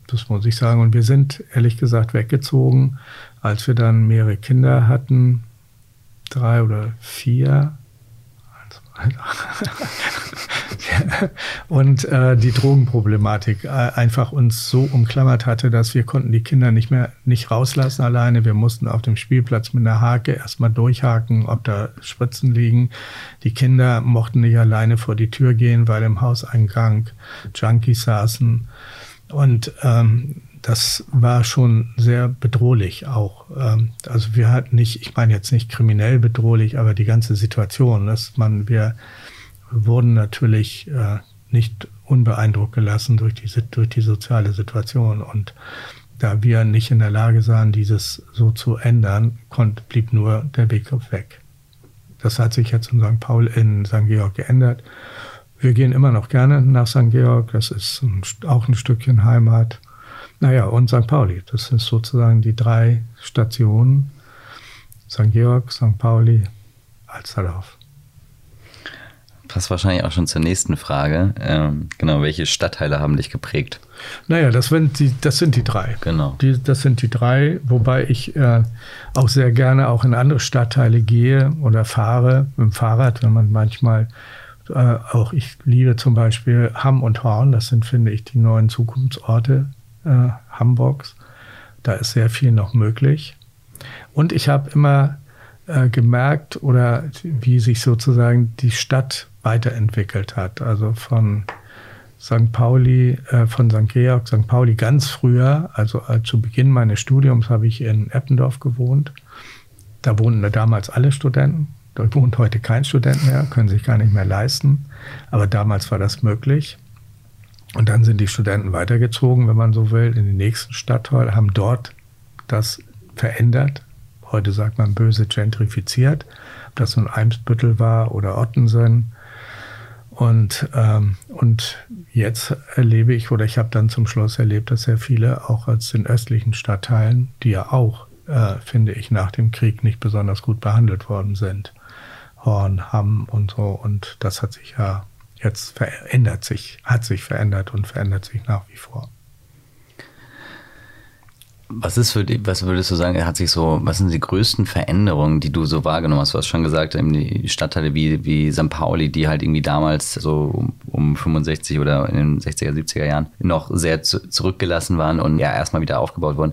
Das muss ich sagen. Und wir sind ehrlich gesagt weggezogen, als wir dann mehrere Kinder hatten, drei oder vier. und äh, die Drogenproblematik äh, einfach uns so umklammert hatte, dass wir konnten die Kinder nicht mehr nicht rauslassen alleine. Wir mussten auf dem Spielplatz mit einer Hake erstmal durchhaken, ob da Spritzen liegen. Die Kinder mochten nicht alleine vor die Tür gehen, weil im Hauseingang Junkies saßen. Und ähm, das war schon sehr bedrohlich auch. Ähm, also wir hatten nicht, ich meine jetzt nicht kriminell bedrohlich, aber die ganze Situation, dass man, wir wurden natürlich äh, nicht unbeeindruckt gelassen durch die, durch die soziale Situation. Und da wir nicht in der Lage sahen, dieses so zu ändern, konnt, blieb nur der Weg weg. Das hat sich jetzt in St. Paul, in St. Georg geändert. Wir gehen immer noch gerne nach St. Georg. Das ist ein, auch ein Stückchen Heimat. Naja, und St. Pauli. Das sind sozusagen die drei Stationen. St. Georg, St. Pauli, Alsterdorf. Passt wahrscheinlich auch schon zur nächsten Frage. Ähm, genau, welche Stadtteile haben dich geprägt? Naja, das sind die, das sind die drei. Genau. Die, das sind die drei, wobei ich äh, auch sehr gerne auch in andere Stadtteile gehe oder fahre mit dem Fahrrad, wenn man manchmal äh, auch ich liebe zum Beispiel Hamm und Horn, das sind, finde ich, die neuen Zukunftsorte äh, Hamburgs. Da ist sehr viel noch möglich. Und ich habe immer äh, gemerkt oder wie sich sozusagen die Stadt weiterentwickelt hat. Also von St. Pauli, äh, von St. Georg, St. Pauli ganz früher, also äh, zu Beginn meines Studiums habe ich in Eppendorf gewohnt. Da wohnten damals alle Studenten. Dort wohnt heute kein Student mehr, können sich gar nicht mehr leisten. Aber damals war das möglich. Und dann sind die Studenten weitergezogen, wenn man so will, in den nächsten Stadtteil, haben dort das verändert. Heute sagt man böse gentrifiziert. Ob das nun Eimsbüttel war oder Ottensen. Und, ähm, und jetzt erlebe ich, oder ich habe dann zum Schluss erlebt, dass sehr viele auch aus den östlichen Stadtteilen, die ja auch, äh, finde ich, nach dem Krieg nicht besonders gut behandelt worden sind, Horn, Hamm und so. Und das hat sich ja jetzt verändert sich, hat sich verändert und verändert sich nach wie vor. Was ist für die, was würdest du sagen, hat sich so, was sind die größten Veränderungen, die du so wahrgenommen hast? Du hast schon gesagt, die Stadtteile wie, wie St. Pauli, die halt irgendwie damals so um, um 65 oder in den 60er, 70er Jahren noch sehr zu, zurückgelassen waren und ja erstmal wieder aufgebaut wurden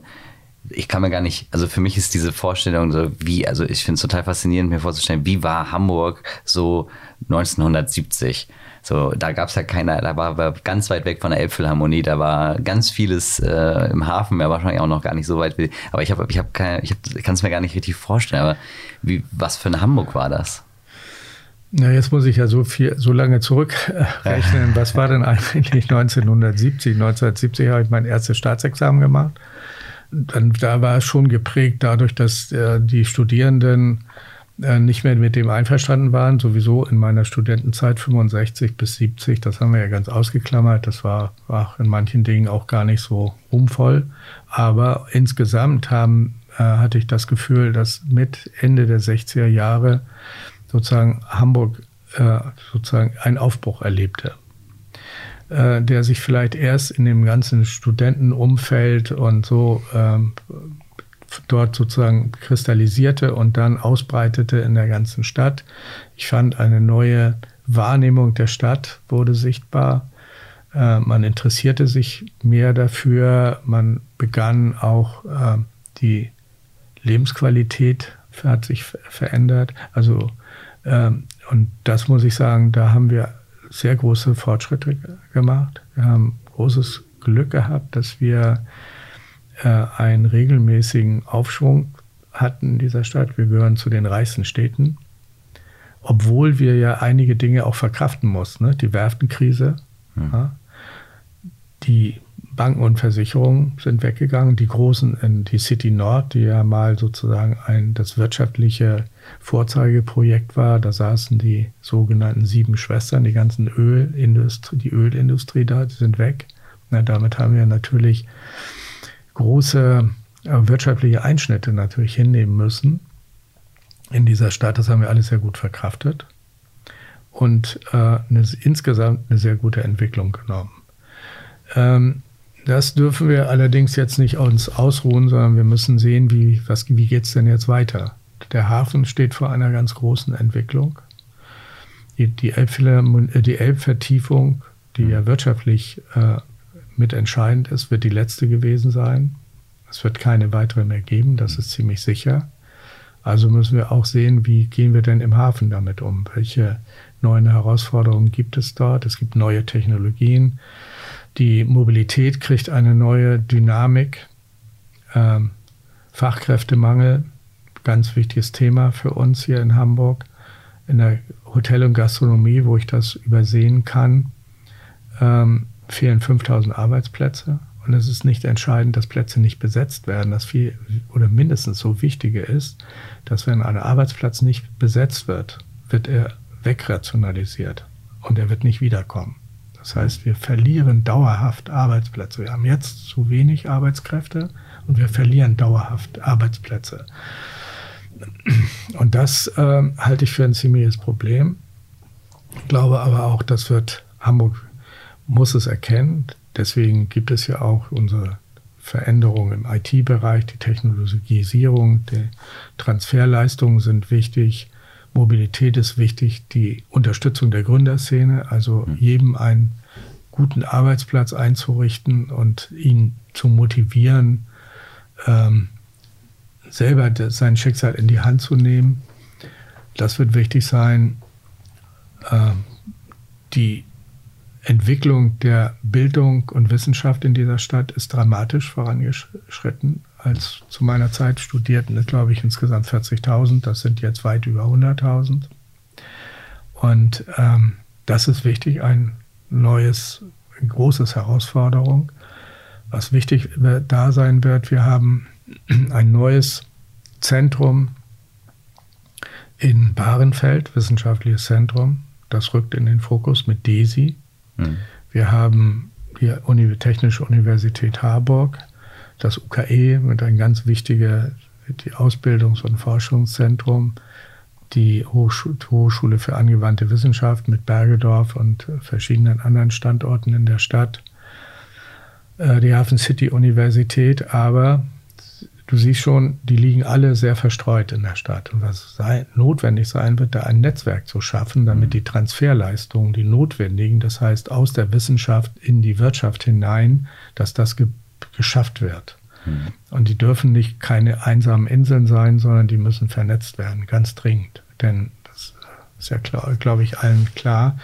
ich kann mir gar nicht, also für mich ist diese Vorstellung so, wie, also ich finde es total faszinierend, mir vorzustellen, wie war Hamburg so 1970? So, da gab es ja keiner, da war, war ganz weit weg von der Elbphilharmonie, da war ganz vieles äh, im Hafen, ja wahrscheinlich auch noch gar nicht so weit. Wie, aber ich habe, ich habe keine, ich, kann es mir gar nicht richtig vorstellen. Aber wie, was für eine Hamburg war das? Na, jetzt muss ich ja so viel, so lange zurückrechnen. Was war denn eigentlich 1970? 1970 habe ich mein erstes Staatsexamen gemacht dann, da war es schon geprägt dadurch, dass äh, die Studierenden nicht mehr mit dem einverstanden waren, sowieso in meiner Studentenzeit 65 bis 70, das haben wir ja ganz ausgeklammert, das war, war in manchen Dingen auch gar nicht so umvoll, aber insgesamt haben, äh, hatte ich das Gefühl, dass mit Ende der 60er Jahre sozusagen Hamburg äh, sozusagen einen Aufbruch erlebte. Äh, der sich vielleicht erst in dem ganzen Studentenumfeld und so ähm, dort sozusagen kristallisierte und dann ausbreitete in der ganzen Stadt. Ich fand eine neue Wahrnehmung der Stadt wurde sichtbar. Äh, man interessierte sich mehr dafür. Man begann auch äh, die Lebensqualität hat sich verändert. Also ähm, und das muss ich sagen, da haben wir sehr große Fortschritte gemacht. Wir haben großes Glück gehabt, dass wir einen regelmäßigen Aufschwung hatten in dieser Stadt. Wir gehören zu den reichsten Städten, obwohl wir ja einige Dinge auch verkraften mussten. Ne? Die Werftenkrise, hm. ja? die Banken und Versicherungen sind weggegangen. Die großen in die City Nord, die ja mal sozusagen ein, das wirtschaftliche Vorzeigeprojekt war. Da saßen die sogenannten sieben Schwestern, die ganzen Ölindustrie, die Ölindustrie da, die sind weg. Na, damit haben wir natürlich große äh, wirtschaftliche Einschnitte natürlich hinnehmen müssen in dieser Stadt. Das haben wir alles sehr gut verkraftet und äh, eine, insgesamt eine sehr gute Entwicklung genommen. Ähm, das dürfen wir allerdings jetzt nicht uns ausruhen, sondern wir müssen sehen, wie, wie geht es denn jetzt weiter. Der Hafen steht vor einer ganz großen Entwicklung. Die, die, äh, die Elbvertiefung, die ja wirtschaftlich äh, mit entscheidend ist, wird die letzte gewesen sein. Es wird keine weitere mehr geben, das ist ziemlich sicher. Also müssen wir auch sehen, wie gehen wir denn im Hafen damit um? Welche neuen Herausforderungen gibt es dort? Es gibt neue Technologien. Die Mobilität kriegt eine neue Dynamik. Ähm, Fachkräftemangel, ganz wichtiges Thema für uns hier in Hamburg. In der Hotel- und Gastronomie, wo ich das übersehen kann, ähm, fehlen 5000 Arbeitsplätze. und es ist nicht entscheidend, dass Plätze nicht besetzt werden. Das viel oder mindestens so Wichtige ist, dass wenn ein Arbeitsplatz nicht besetzt wird, wird er wegrationalisiert und er wird nicht wiederkommen. Das heißt, wir verlieren dauerhaft Arbeitsplätze. Wir haben jetzt zu wenig Arbeitskräfte und wir verlieren dauerhaft Arbeitsplätze. Und das äh, halte ich für ein ziemliches Problem. Ich glaube aber auch, das wird Hamburg muss es erkennen. Deswegen gibt es ja auch unsere Veränderungen im IT-Bereich, die Technologisierung, die Transferleistungen sind wichtig, Mobilität ist wichtig, die Unterstützung der Gründerszene, also mhm. jedem einen guten Arbeitsplatz einzurichten und ihn zu motivieren, ähm, selber sein Schicksal in die Hand zu nehmen. Das wird wichtig sein. Ähm, die Entwicklung der Bildung und Wissenschaft in dieser Stadt ist dramatisch vorangeschritten. Als zu meiner Zeit studierten es, glaube ich, insgesamt 40.000. Das sind jetzt weit über 100.000. Und ähm, das ist wichtig, ein neues, eine großes Herausforderung. Was wichtig da sein wird, wir haben ein neues Zentrum in Bahrenfeld, wissenschaftliches Zentrum. Das rückt in den Fokus mit DESI. Mhm. Wir haben die Uni Technische Universität Harburg, das UKE mit einem ganz wichtigen die Ausbildungs- und Forschungszentrum, die Hochschule für angewandte Wissenschaft mit Bergedorf und verschiedenen anderen Standorten in der Stadt, äh, die Hafen City Universität, aber du siehst schon, die liegen alle sehr verstreut in der Stadt. Und was sei, notwendig sein wird, da ein Netzwerk zu schaffen, damit mhm. die Transferleistungen, die notwendigen, das heißt aus der Wissenschaft in die Wirtschaft hinein, dass das ge geschafft wird. Mhm. Und die dürfen nicht keine einsamen Inseln sein, sondern die müssen vernetzt werden, ganz dringend. Denn das ist ja, glaube ich, allen klar.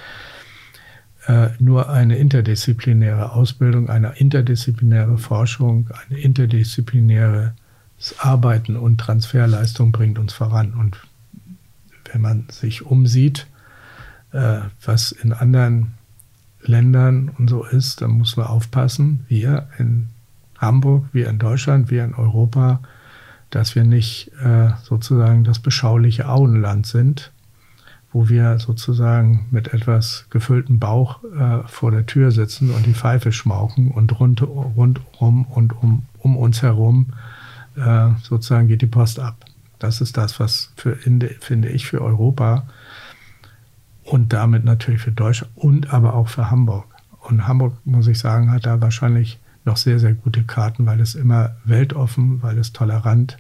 Äh, nur eine interdisziplinäre Ausbildung, eine interdisziplinäre Forschung, eine interdisziplinäre das Arbeiten und Transferleistung bringt uns voran. Und wenn man sich umsieht, äh, was in anderen Ländern und so ist, dann muss man aufpassen, wir in Hamburg, wir in Deutschland, wir in Europa, dass wir nicht äh, sozusagen das beschauliche Auenland sind, wo wir sozusagen mit etwas gefülltem Bauch äh, vor der Tür sitzen und die Pfeife schmauchen und rund, rundum und um, um uns herum äh, sozusagen geht die Post ab. Das ist das, was für, finde ich, für Europa und damit natürlich für Deutschland und aber auch für Hamburg. Und Hamburg, muss ich sagen, hat da wahrscheinlich noch sehr, sehr gute Karten, weil es immer weltoffen, weil es tolerant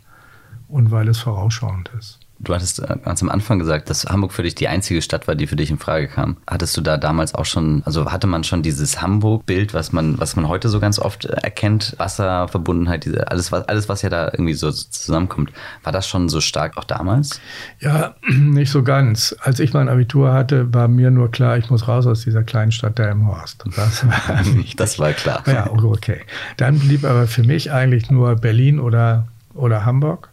und weil es vorausschauend ist. Du hattest äh, ganz am Anfang gesagt, dass Hamburg für dich die einzige Stadt war, die für dich in Frage kam. Hattest du da damals auch schon, also hatte man schon dieses Hamburg-Bild, was man, was man heute so ganz oft äh, erkennt, Wasserverbundenheit, diese, alles, was, alles, was ja da irgendwie so zusammenkommt. War das schon so stark auch damals? Ja, nicht so ganz. Als ich mein Abitur hatte, war mir nur klar, ich muss raus aus dieser kleinen Stadt Delmenhorst. Das war, das war klar. Ja, okay. Dann blieb aber für mich eigentlich nur Berlin oder, oder Hamburg.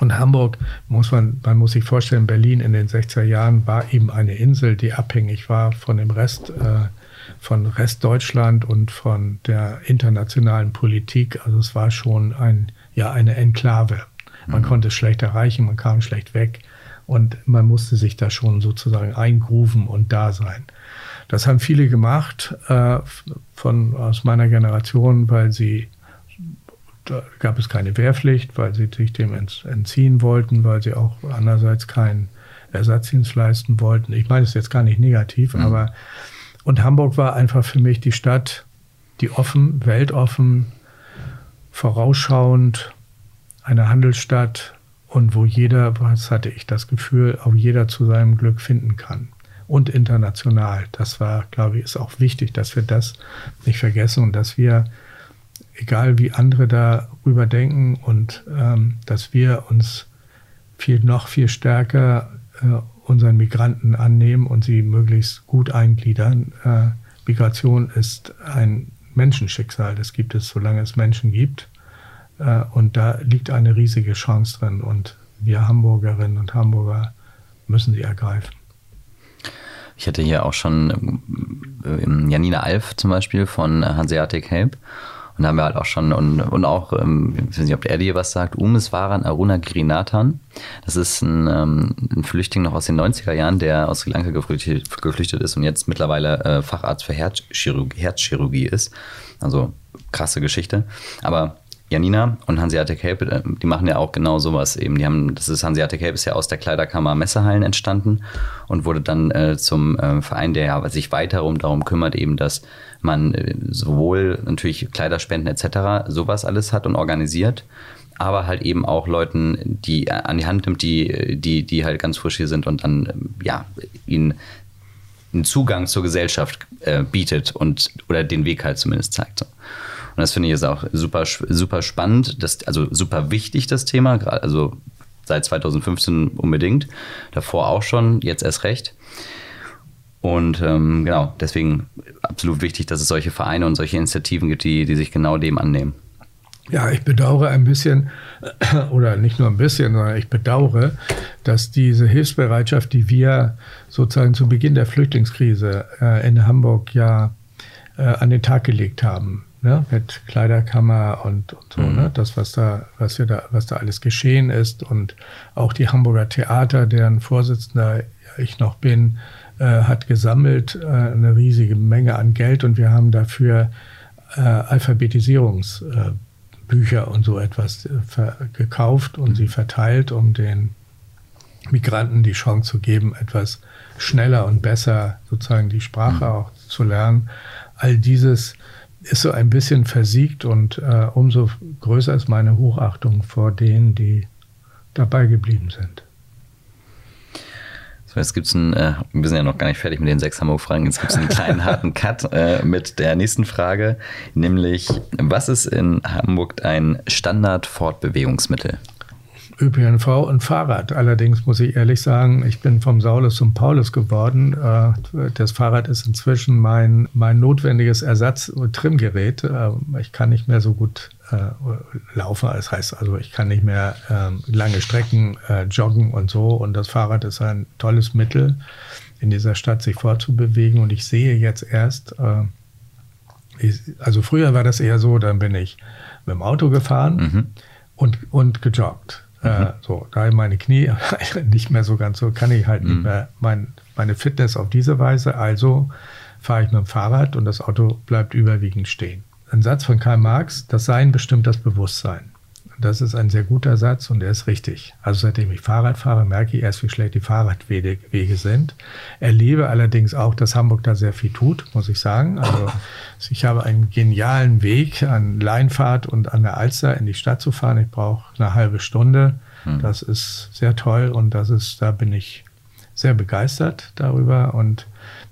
Und Hamburg muss man, man muss sich vorstellen, Berlin in den 60er Jahren war eben eine Insel, die abhängig war von dem Rest, äh, von Rest Deutschland und von der internationalen Politik. Also es war schon ein, ja, eine Enklave. Man mhm. konnte es schlecht erreichen, man kam schlecht weg und man musste sich da schon sozusagen eingrooven und da sein. Das haben viele gemacht äh, von, aus meiner Generation, weil sie da gab es keine Wehrpflicht, weil sie sich dem entziehen wollten, weil sie auch andererseits keinen Ersatzdienst leisten wollten. Ich meine es jetzt gar nicht negativ, mhm. aber und Hamburg war einfach für mich die Stadt, die offen, weltoffen, vorausschauend, eine Handelsstadt und wo jeder, was hatte ich das Gefühl, auch jeder zu seinem Glück finden kann. Und international. Das war, glaube ich, ist auch wichtig, dass wir das nicht vergessen und dass wir egal wie andere darüber denken und ähm, dass wir uns viel noch viel stärker äh, unseren Migranten annehmen und sie möglichst gut eingliedern. Äh, Migration ist ein Menschenschicksal, das gibt es, solange es Menschen gibt. Äh, und da liegt eine riesige Chance drin und wir Hamburgerinnen und Hamburger müssen sie ergreifen. Ich hatte hier auch schon äh, Janina Alf zum Beispiel von Hanseatic Help. Und haben wir halt auch schon, und, und auch, ähm, ich weiß nicht, ob er dir was sagt, Umeswaran Aruna Girinathan. Das ist ein, ähm, ein, Flüchtling noch aus den 90er Jahren, der aus Sri Lanka geflüchtet, geflüchtet ist und jetzt mittlerweile äh, Facharzt für Herzchirurgie, Herzchirurgie ist. Also krasse Geschichte. Aber Janina und Hanseatic Help, äh, die machen ja auch genau sowas eben. Die haben, das ist Hanseatic Help ist ja aus der Kleiderkammer Messehallen entstanden und wurde dann äh, zum äh, Verein, der ja sich weiter darum kümmert, eben, dass man äh, sowohl natürlich Kleiderspenden etc. sowas alles hat und organisiert, aber halt eben auch Leuten, die an die Hand nimmt, die, die, die halt ganz frisch hier sind und dann ja ihnen einen Zugang zur Gesellschaft äh, bietet und oder den Weg halt zumindest zeigt. So. Und das finde ich jetzt auch super, super spannend, das, also super wichtig, das Thema, also seit 2015 unbedingt, davor auch schon, jetzt erst recht. Und ähm, genau, deswegen absolut wichtig, dass es solche Vereine und solche Initiativen gibt, die, die sich genau dem annehmen. Ja, ich bedauere ein bisschen, oder nicht nur ein bisschen, sondern ich bedauere, dass diese Hilfsbereitschaft, die wir sozusagen zu Beginn der Flüchtlingskrise äh, in Hamburg ja äh, an den Tag gelegt haben, ne, mit Kleiderkammer und, und so, mhm. ne, das, was da, was wir da, was da alles geschehen ist und auch die Hamburger Theater, deren Vorsitzender ich noch bin, äh, hat gesammelt äh, eine riesige Menge an Geld und wir haben dafür äh, Alphabetisierungsbücher äh, und so etwas äh, gekauft und mhm. sie verteilt, um den Migranten die Chance zu geben, etwas schneller und besser sozusagen die Sprache mhm. auch zu lernen. All dieses ist so ein bisschen versiegt und äh, umso größer ist meine Hochachtung vor denen, die dabei geblieben sind. So, jetzt gibt es einen, äh, wir sind ja noch gar nicht fertig mit den sechs Hamburg-Fragen, jetzt gibt es einen kleinen harten Cut äh, mit der nächsten Frage, nämlich, was ist in Hamburg ein Standard-Fortbewegungsmittel? ÖPNV und Fahrrad. Allerdings muss ich ehrlich sagen, ich bin vom Saulus zum Paulus geworden. Äh, das Fahrrad ist inzwischen mein, mein notwendiges Ersatz-Trimmgerät. Äh, ich kann nicht mehr so gut äh, laufen. Das heißt also, ich kann nicht mehr ähm, lange Strecken joggen und so. Und das Fahrrad ist ein tolles Mittel, in dieser Stadt sich fortzubewegen. Und ich sehe jetzt erst, also früher war das eher so, dann bin ich mit dem Auto gefahren mhm. und, und gejoggt. Äh, mhm. so, da meine Knie nicht mehr so ganz so, kann ich halt mhm. nicht mehr mein, meine Fitness auf diese Weise. Also fahre ich mit dem Fahrrad und das Auto bleibt überwiegend stehen. Ein Satz von Karl Marx, das Sein bestimmt das Bewusstsein. Das ist ein sehr guter Satz und er ist richtig. Also seitdem ich Fahrrad fahre, merke ich erst, wie schlecht die Fahrradwege sind. Erlebe allerdings auch, dass Hamburg da sehr viel tut, muss ich sagen. Also ich habe einen genialen Weg an Leinfahrt und an der Alster in die Stadt zu fahren. Ich brauche eine halbe Stunde. Hm. Das ist sehr toll und das ist, da bin ich sehr begeistert darüber und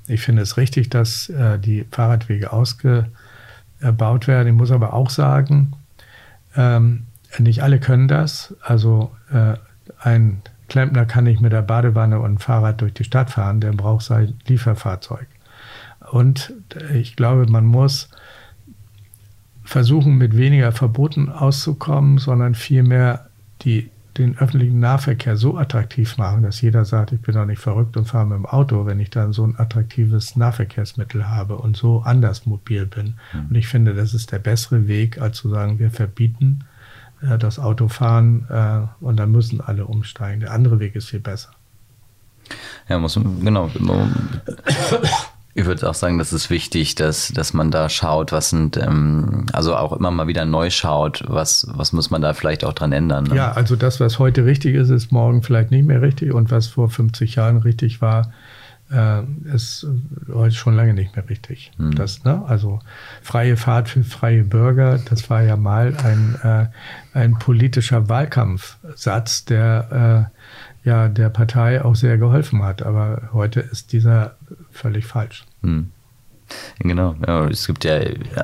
ich finde es richtig, dass äh, die Fahrradwege ausgebaut werden. Ich muss aber auch sagen, ähm, nicht alle können das. Also äh, ein Klempner kann nicht mit der Badewanne und Fahrrad durch die Stadt fahren, der braucht sein Lieferfahrzeug. Und ich glaube, man muss versuchen, mit weniger Verboten auszukommen, sondern vielmehr die, den öffentlichen Nahverkehr so attraktiv machen, dass jeder sagt, ich bin doch nicht verrückt und fahre mit dem Auto, wenn ich dann so ein attraktives Nahverkehrsmittel habe und so anders mobil bin. Mhm. Und ich finde, das ist der bessere Weg, als zu sagen, wir verbieten äh, das Autofahren äh, und dann müssen alle umsteigen. Der andere Weg ist viel besser. Ja, muss genau. Ich würde auch sagen, das ist wichtig, dass, dass man da schaut, was sind, ähm, also auch immer mal wieder neu schaut, was, was muss man da vielleicht auch dran ändern. Ne? Ja, also das, was heute richtig ist, ist morgen vielleicht nicht mehr richtig und was vor 50 Jahren richtig war, äh, ist heute schon lange nicht mehr richtig. Mhm. Das, ne? Also freie Fahrt für freie Bürger, das war ja mal ein, äh, ein politischer Wahlkampfsatz, der äh, ja der Partei auch sehr geholfen hat. Aber heute ist dieser völlig falsch. Mhm. Genau, ja, es gibt ja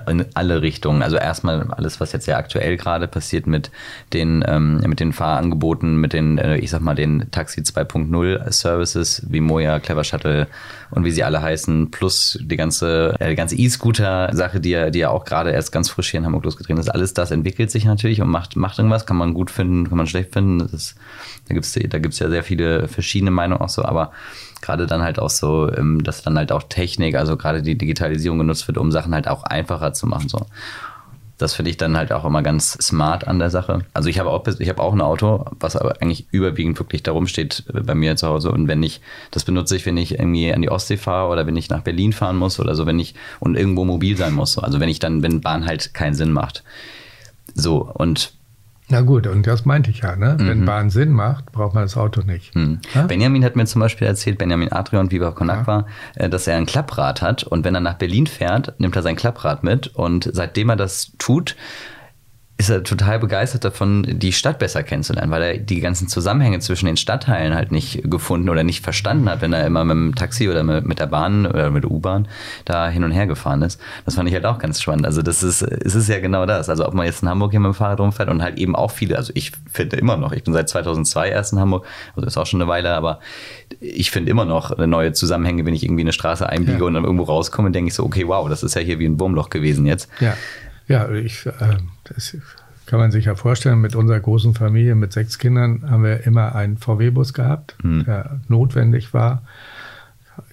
in alle Richtungen. Also erstmal alles, was jetzt ja aktuell gerade passiert mit den, ähm, mit den Fahrangeboten, mit den, äh, ich sag mal, den Taxi 2.0 Services wie Moja, Clever Shuttle und wie sie alle heißen, plus die ganze, äh, die ganze E-Scooter-Sache, die ja, die ja auch gerade erst ganz frisch hier in Hamburg losgetreten ist. Alles das entwickelt sich natürlich und macht, macht irgendwas, kann man gut finden, kann man schlecht finden. Das ist, da gibt's da gibt's ja sehr viele verschiedene Meinungen auch so, aber gerade dann halt auch so, ähm, dass dann halt auch Technik, also gerade die Digitalisierung genutzt wird, um Sachen halt auch einfacher zu machen. So. Das finde ich dann halt auch immer ganz smart an der Sache. Also ich habe auch, ich habe auch ein Auto, was aber eigentlich überwiegend wirklich darum steht äh, bei mir zu Hause. Und wenn ich, das benutze ich, wenn ich irgendwie an die Ostsee fahre oder wenn ich nach Berlin fahren muss oder so, wenn ich und irgendwo mobil sein muss. Also wenn ich dann, wenn Bahn halt keinen Sinn macht. So, und na gut, und das meinte ich ja, ne? Mhm. Wenn Bahn Sinn macht, braucht man das Auto nicht. Mhm. Benjamin hat mir zum Beispiel erzählt, Benjamin Adrian Viva Konakwa, ja. Äh, dass er ein Klapprad hat und wenn er nach Berlin fährt, nimmt er sein Klapprad mit und seitdem er das tut, ist er total begeistert davon, die Stadt besser kennenzulernen, weil er die ganzen Zusammenhänge zwischen den Stadtteilen halt nicht gefunden oder nicht verstanden hat, wenn er immer mit dem Taxi oder mit der Bahn oder mit der U-Bahn da hin und her gefahren ist. Das fand ich halt auch ganz spannend. Also das ist, es ist ja genau das. Also ob man jetzt in Hamburg hier mit dem Fahrrad rumfährt und halt eben auch viele, also ich finde immer noch, ich bin seit 2002 erst in Hamburg, also ist auch schon eine Weile, aber ich finde immer noch neue Zusammenhänge, wenn ich irgendwie eine Straße einbiege ja. und dann irgendwo rauskomme, denke ich so, okay, wow, das ist ja hier wie ein Wurmloch gewesen jetzt. Ja. Ja, ich, äh, das kann man sich ja vorstellen, mit unserer großen Familie mit sechs Kindern haben wir immer einen VW-Bus gehabt, mhm. der notwendig war.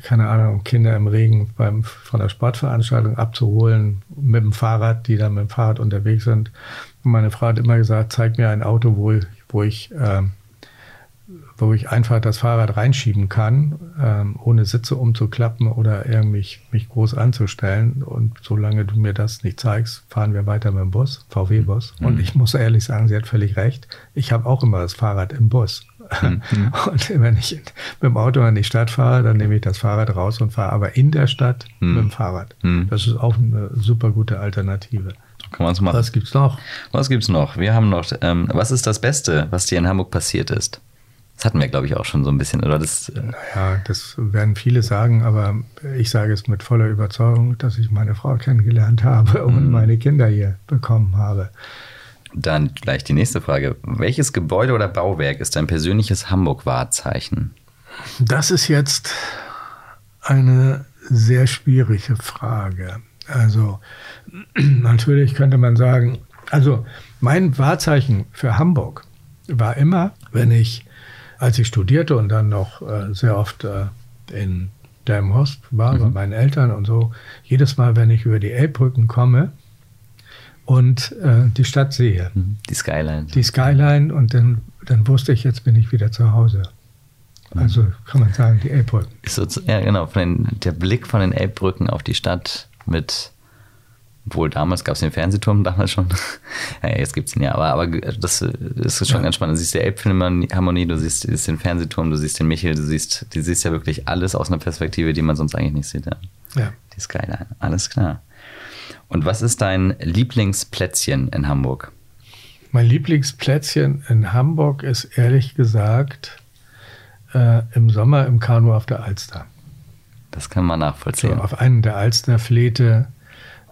Keine Ahnung, Kinder im Regen beim, von der Sportveranstaltung abzuholen, mit dem Fahrrad, die dann mit dem Fahrrad unterwegs sind. Und meine Frau hat immer gesagt, zeig mir ein Auto, wo ich, wo ich äh, wo ich einfach das Fahrrad reinschieben kann, ähm, ohne Sitze umzuklappen oder irgendwie mich groß anzustellen. Und solange du mir das nicht zeigst, fahren wir weiter mit dem Bus, VW-Bus. Mhm. Und ich muss ehrlich sagen, sie hat völlig recht. Ich habe auch immer das Fahrrad im Bus. Mhm. Und wenn ich mit dem Auto in die Stadt fahre, dann nehme ich das Fahrrad raus und fahre aber in der Stadt mhm. mit dem Fahrrad. Mhm. Das ist auch eine super gute Alternative. Kann man so machen. Was gibt's noch? Was gibt's noch? Wir haben noch, ähm, was ist das Beste, was dir in Hamburg passiert ist? Das hatten wir, glaube ich, auch schon so ein bisschen, oder? Das, äh naja, das werden viele sagen, aber ich sage es mit voller Überzeugung, dass ich meine Frau kennengelernt habe und mhm. meine Kinder hier bekommen habe. Dann gleich die nächste Frage. Welches Gebäude oder Bauwerk ist dein persönliches Hamburg-Wahrzeichen? Das ist jetzt eine sehr schwierige Frage. Also natürlich könnte man sagen, also mein Wahrzeichen für Hamburg war immer, wenn ich als ich studierte und dann noch äh, sehr oft äh, in Delmenhorst war, mhm. bei meinen Eltern und so, jedes Mal, wenn ich über die Elbbrücken komme und äh, die Stadt sehe. Mhm. Die Skyline. Die Skyline und dann, dann wusste ich, jetzt bin ich wieder zu Hause. Mhm. Also kann man sagen, die Elbbrücken. So, ja, genau. Den, der Blick von den Elbbrücken auf die Stadt mit obwohl damals gab es den Fernsehturm damals schon. ja, jetzt gibt es ihn ja, aber, aber das, das ist schon ja. ganz spannend. Du siehst die Elbphilharmonie, du siehst, siehst, den Fernsehturm, du siehst den Michel, du siehst, du siehst ja wirklich alles aus einer Perspektive, die man sonst eigentlich nicht sieht. Ja. ja. Die Skyline, alles klar. Und was ist dein Lieblingsplätzchen in Hamburg? Mein Lieblingsplätzchen in Hamburg ist ehrlich gesagt äh, im Sommer im Kanu auf der Alster. Das kann man nachvollziehen. So, auf einen der Alsterflete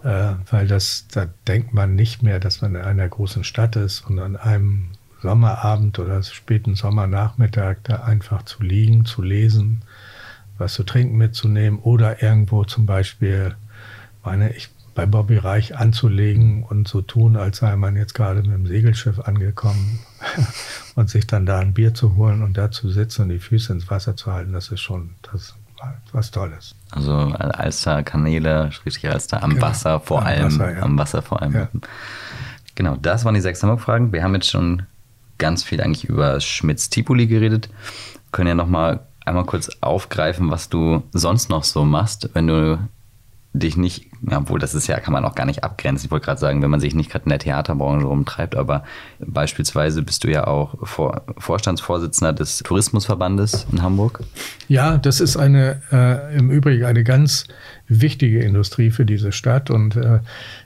weil das, da denkt man nicht mehr, dass man in einer großen Stadt ist und an einem Sommerabend oder späten Sommernachmittag da einfach zu liegen, zu lesen, was zu trinken mitzunehmen oder irgendwo zum Beispiel, meine ich, bei Bobby Reich anzulegen und so tun, als sei man jetzt gerade mit dem Segelschiff angekommen und sich dann da ein Bier zu holen und da zu sitzen und die Füße ins Wasser zu halten, das ist schon, das was Tolles. Also Alster, Kanäle, schließlich Alster am genau. Wasser vor am allem. Wasser, ja. Am Wasser vor allem. Ja. Genau, das waren die sechs Hamburg-Fragen. Wir haben jetzt schon ganz viel eigentlich über Schmitz-Tipoli geredet. Wir können ja nochmal einmal kurz aufgreifen, was du sonst noch so machst, wenn du dich nicht, obwohl das ist ja, kann man auch gar nicht abgrenzen. Ich wollte gerade sagen, wenn man sich nicht gerade in der Theaterbranche rumtreibt, aber beispielsweise bist du ja auch Vor Vorstandsvorsitzender des Tourismusverbandes in Hamburg. Ja, das ist eine äh, im Übrigen eine ganz wichtige Industrie für diese Stadt und äh,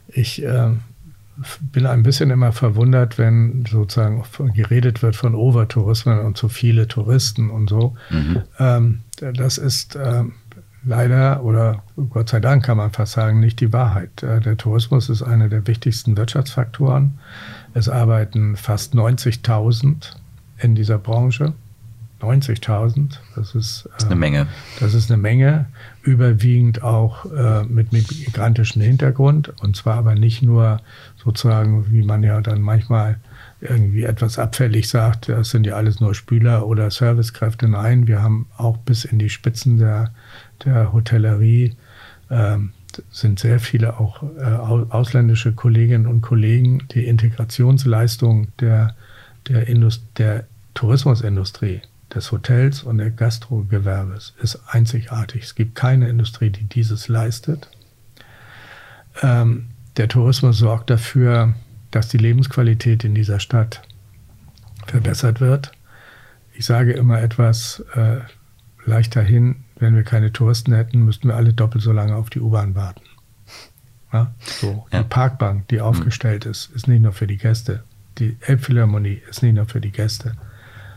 ich äh, bin ein bisschen immer verwundert, wenn sozusagen geredet wird von Overtourismus und zu viele Touristen und so. Mhm. Ähm, das ist ähm, leider oder Gott sei Dank kann man fast sagen, nicht die Wahrheit. Äh, der Tourismus ist einer der wichtigsten Wirtschaftsfaktoren. Es arbeiten fast 90.000 in dieser Branche. 90.000, das ist, das ist eine äh, Menge. Das ist eine Menge, überwiegend auch äh, mit migrantischem Hintergrund und zwar aber nicht nur sozusagen, wie man ja dann manchmal irgendwie etwas abfällig sagt, das sind ja alles nur Spüler oder Servicekräfte. Nein, wir haben auch bis in die Spitzen der, der Hotellerie ähm, sind sehr viele auch äh, ausländische Kolleginnen und Kollegen. Die Integrationsleistung der, der, der Tourismusindustrie, des Hotels und der Gastrogewerbes ist einzigartig. Es gibt keine Industrie, die dieses leistet. Ähm, der Tourismus sorgt dafür, dass die Lebensqualität in dieser Stadt verbessert wird. Ich sage immer etwas äh, leichter hin, wenn wir keine Touristen hätten, müssten wir alle doppelt so lange auf die U-Bahn warten. Ja, so. Ja. Die Parkbank, die mhm. aufgestellt mhm. ist, ist nicht nur für die Gäste. Die Elbphilharmonie ist nicht nur für die Gäste.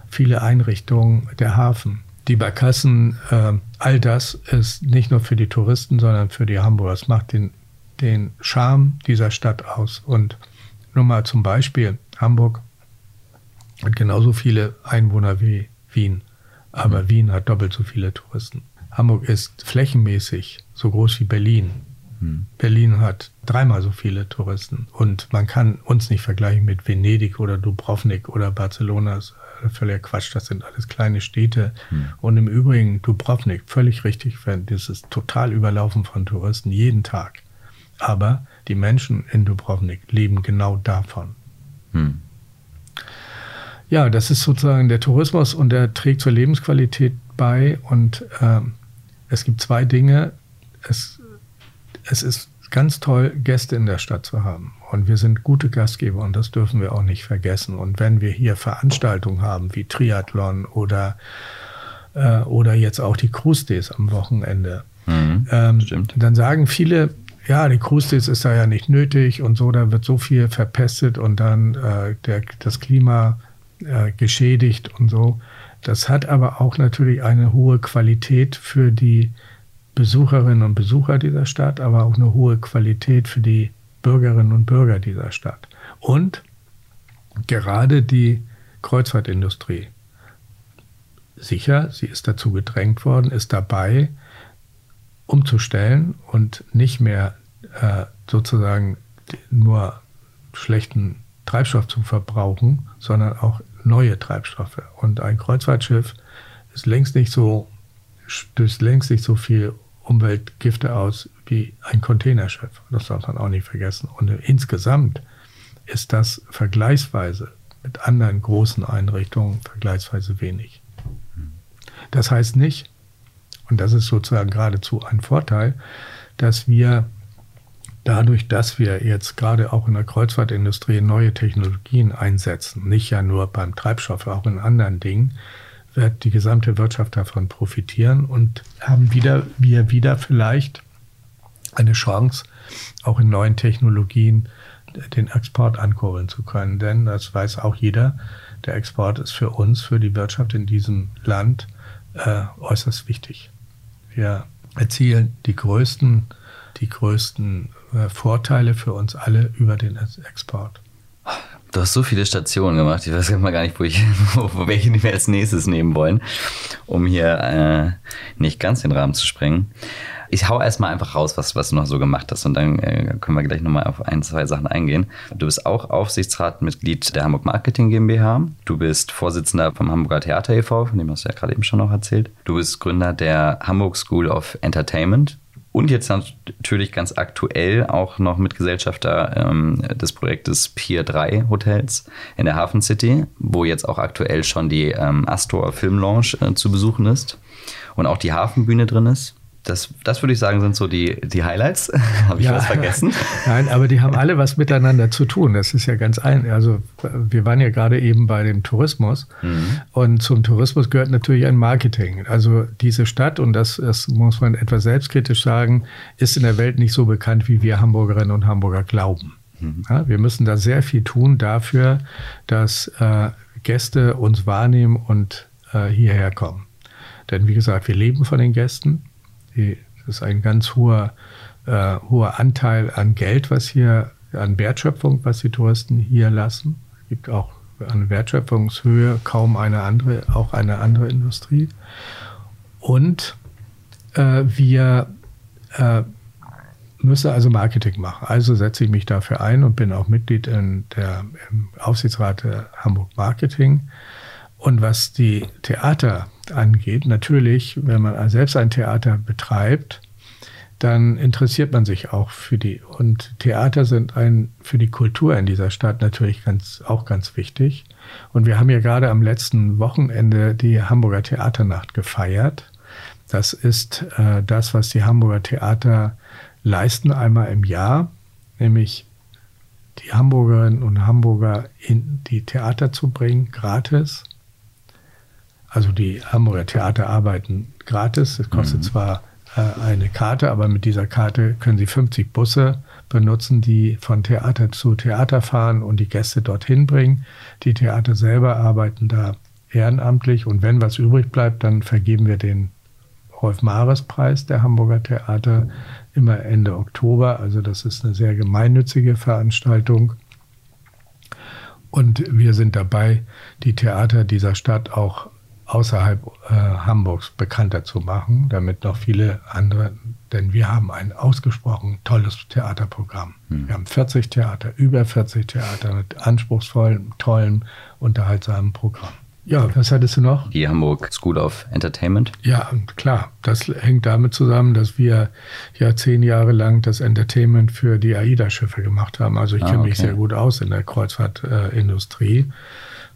Viele Einrichtungen, der Hafen, die Barkassen, äh, all das ist nicht nur für die Touristen, sondern für die Hamburger. Es macht den, den Charme dieser Stadt aus. Und nur mal zum Beispiel, Hamburg hat genauso viele Einwohner wie Wien. Aber mhm. Wien hat doppelt so viele Touristen. Hamburg ist flächenmäßig so groß wie Berlin. Mhm. Berlin hat dreimal so viele Touristen. Und man kann uns nicht vergleichen mit Venedig oder Dubrovnik oder Barcelona. Das ist völliger Quatsch. Das sind alles kleine Städte. Mhm. Und im Übrigen Dubrovnik, völlig richtig, das ist total überlaufen von Touristen jeden Tag. Aber die Menschen in Dubrovnik leben genau davon. Mhm. Ja, das ist sozusagen der Tourismus und der trägt zur Lebensqualität bei. Und äh, es gibt zwei Dinge. Es, es ist ganz toll, Gäste in der Stadt zu haben. Und wir sind gute Gastgeber und das dürfen wir auch nicht vergessen. Und wenn wir hier Veranstaltungen haben wie Triathlon oder, äh, oder jetzt auch die Cruise Days am Wochenende, mhm, ähm, dann sagen viele, ja, die Cruise Days ist da ja nicht nötig und so, da wird so viel verpestet und dann äh, der, das Klima äh, geschädigt und so. Das hat aber auch natürlich eine hohe Qualität für die Besucherinnen und Besucher dieser Stadt, aber auch eine hohe Qualität für die Bürgerinnen und Bürger dieser Stadt. Und gerade die Kreuzfahrtindustrie. Sicher, sie ist dazu gedrängt worden, ist dabei, umzustellen und nicht mehr äh, sozusagen nur schlechten Treibstoff zu verbrauchen, sondern auch neue Treibstoffe. Und ein Kreuzfahrtschiff ist längst nicht so, stößt längst nicht so viel Umweltgifte aus wie ein Containerschiff. Das darf man auch nicht vergessen. Und insgesamt ist das vergleichsweise mit anderen großen Einrichtungen vergleichsweise wenig. Das heißt nicht, und das ist sozusagen geradezu ein Vorteil, dass wir dadurch, dass wir jetzt gerade auch in der Kreuzfahrtindustrie neue Technologien einsetzen, nicht ja nur beim Treibstoff, auch in anderen Dingen, wird die gesamte Wirtschaft davon profitieren und haben wieder, wir wieder vielleicht eine Chance, auch in neuen Technologien den Export ankurbeln zu können. Denn das weiß auch jeder, der Export ist für uns, für die Wirtschaft in diesem Land äh, äußerst wichtig. Wir erzielen die größten, die größten äh, Vorteile für uns alle über den Export. Du hast so viele Stationen gemacht. Ich weiß gar nicht, wo ich, wo, welche wir als nächstes nehmen wollen, um hier äh, nicht ganz den Rahmen zu sprengen. Ich hau erstmal einfach raus, was, was du noch so gemacht hast und dann äh, können wir gleich nochmal auf ein, zwei Sachen eingehen. Du bist auch Aufsichtsratmitglied der Hamburg Marketing GmbH. Du bist Vorsitzender vom Hamburger Theater e.V., von dem hast du ja gerade eben schon noch erzählt. Du bist Gründer der Hamburg School of Entertainment. Und jetzt natürlich ganz aktuell auch noch Mitgesellschafter ähm, des Projektes Pier 3 Hotels in der Hafen City, wo jetzt auch aktuell schon die ähm, Astor Film Lounge äh, zu besuchen ist und auch die Hafenbühne drin ist das, das würde ich sagen, sind so die, die Highlights. Habe ich ja, was vergessen? Nein, aber die haben alle was miteinander zu tun. Das ist ja ganz ein. Also wir waren ja gerade eben bei dem Tourismus mhm. und zum Tourismus gehört natürlich ein Marketing. Also diese Stadt und das, das muss man etwas selbstkritisch sagen, ist in der Welt nicht so bekannt, wie wir Hamburgerinnen und Hamburger glauben. Mhm. Ja, wir müssen da sehr viel tun dafür, dass äh, Gäste uns wahrnehmen und äh, hierher kommen. Denn wie gesagt, wir leben von den Gästen. Die, das ist ein ganz hoher, äh, hoher Anteil an Geld, was hier, an Wertschöpfung, was die Touristen hier lassen. Es gibt auch eine Wertschöpfungshöhe kaum eine andere, auch eine andere Industrie. Und äh, wir äh, müsse also Marketing machen. Also setze ich mich dafür ein und bin auch Mitglied in der, im Aufsichtsrat der Hamburg Marketing. Und was die Theater angeht, natürlich, wenn man selbst ein Theater betreibt, dann interessiert man sich auch für die. Und Theater sind ein, für die Kultur in dieser Stadt natürlich ganz, auch ganz wichtig. Und wir haben ja gerade am letzten Wochenende die Hamburger Theaternacht gefeiert. Das ist äh, das, was die Hamburger Theater leisten einmal im Jahr, nämlich die Hamburgerinnen und Hamburger in die Theater zu bringen, gratis. Also die Hamburger Theater arbeiten gratis. Es kostet mhm. zwar äh, eine Karte, aber mit dieser Karte können Sie 50 Busse benutzen, die von Theater zu Theater fahren und die Gäste dorthin bringen. Die Theater selber arbeiten da ehrenamtlich und wenn was übrig bleibt, dann vergeben wir den Rolf-Mares-Preis der Hamburger Theater immer Ende Oktober. Also das ist eine sehr gemeinnützige Veranstaltung. Und wir sind dabei, die Theater dieser Stadt auch außerhalb äh, Hamburgs bekannter zu machen, damit noch viele andere, denn wir haben ein ausgesprochen tolles Theaterprogramm. Hm. Wir haben 40 Theater, über 40 Theater mit anspruchsvollem, tollem, unterhaltsamen Programm. Ja, was hattest du noch? Die Hamburg School of Entertainment. Ja, klar. Das hängt damit zusammen, dass wir ja zehn Jahre lang das Entertainment für die AIDA-Schiffe gemacht haben. Also ich ah, kenne okay. mich sehr gut aus in der Kreuzfahrtindustrie äh,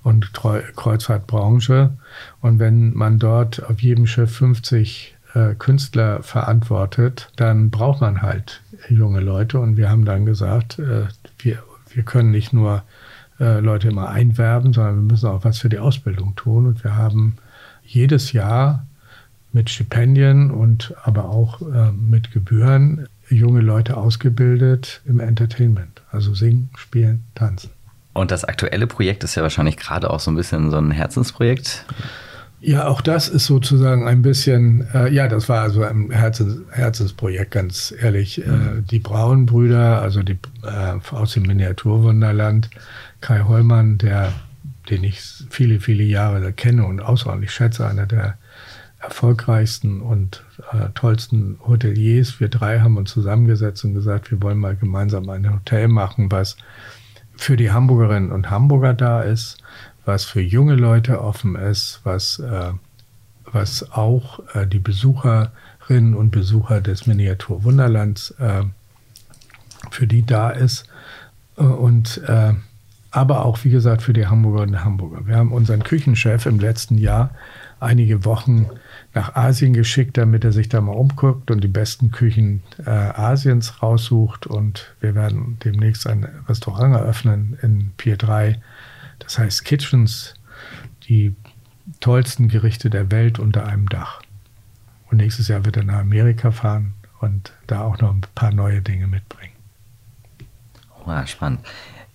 und Kreuzfahrtbranche. Und wenn man dort auf jedem Schiff 50 äh, Künstler verantwortet, dann braucht man halt junge Leute. Und wir haben dann gesagt, äh, wir, wir können nicht nur äh, Leute immer einwerben, sondern wir müssen auch was für die Ausbildung tun. Und wir haben jedes Jahr mit Stipendien und aber auch äh, mit Gebühren junge Leute ausgebildet im Entertainment. Also singen, spielen, tanzen. Und das aktuelle Projekt ist ja wahrscheinlich gerade auch so ein bisschen so ein Herzensprojekt. Ja, auch das ist sozusagen ein bisschen, äh, ja, das war also ein Herzens, Herzensprojekt, ganz ehrlich. Äh, mhm. Äh, die Braunbrüder, also die äh, aus dem Miniaturwunderland, Kai Hollmann, der, den ich viele, viele Jahre kenne und außerordentlich schätze, einer der erfolgreichsten und äh, tollsten Hoteliers. Wir drei haben uns zusammengesetzt und gesagt, wir wollen mal gemeinsam ein Hotel machen, was für die Hamburgerinnen und Hamburger da ist, was für junge Leute offen ist, was, äh, was auch äh, die Besucherinnen und Besucher des Miniatur Wunderlands äh, für die da ist. Äh, und äh, aber auch, wie gesagt, für die Hamburgerinnen und Hamburger. Wir haben unseren Küchenchef im letzten Jahr einige Wochen nach Asien geschickt, damit er sich da mal umguckt und die besten Küchen äh, Asiens raussucht. Und wir werden demnächst ein Restaurant eröffnen in Pier 3. Das heißt Kitchens, die tollsten Gerichte der Welt unter einem Dach. Und nächstes Jahr wird er nach Amerika fahren und da auch noch ein paar neue Dinge mitbringen. Oh, spannend.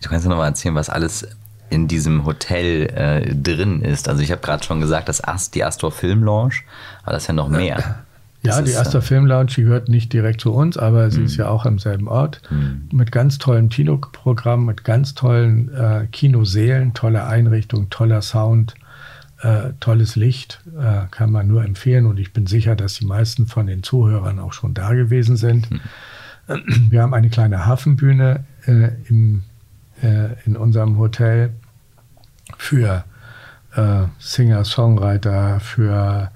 Du kannst ja noch mal erzählen, was alles in diesem Hotel äh, drin ist. Also ich habe gerade schon gesagt, das Ast, die Astor Film Lounge, aber das ist ja noch mehr. Ja, das die Astor äh, Film Lounge, die gehört nicht direkt zu uns, aber sie ist hm. ja auch am selben Ort. Mhm. Mit ganz tollem Kinoprogramm, mit ganz tollen äh, Kinosälen, tolle Einrichtung, toller Sound, äh, tolles Licht. Äh, kann man nur empfehlen und ich bin sicher, dass die meisten von den Zuhörern auch schon da gewesen sind. Mhm. Wir haben eine kleine Hafenbühne äh, im äh, in unserem Hotel für äh, Singer-Songwriter, für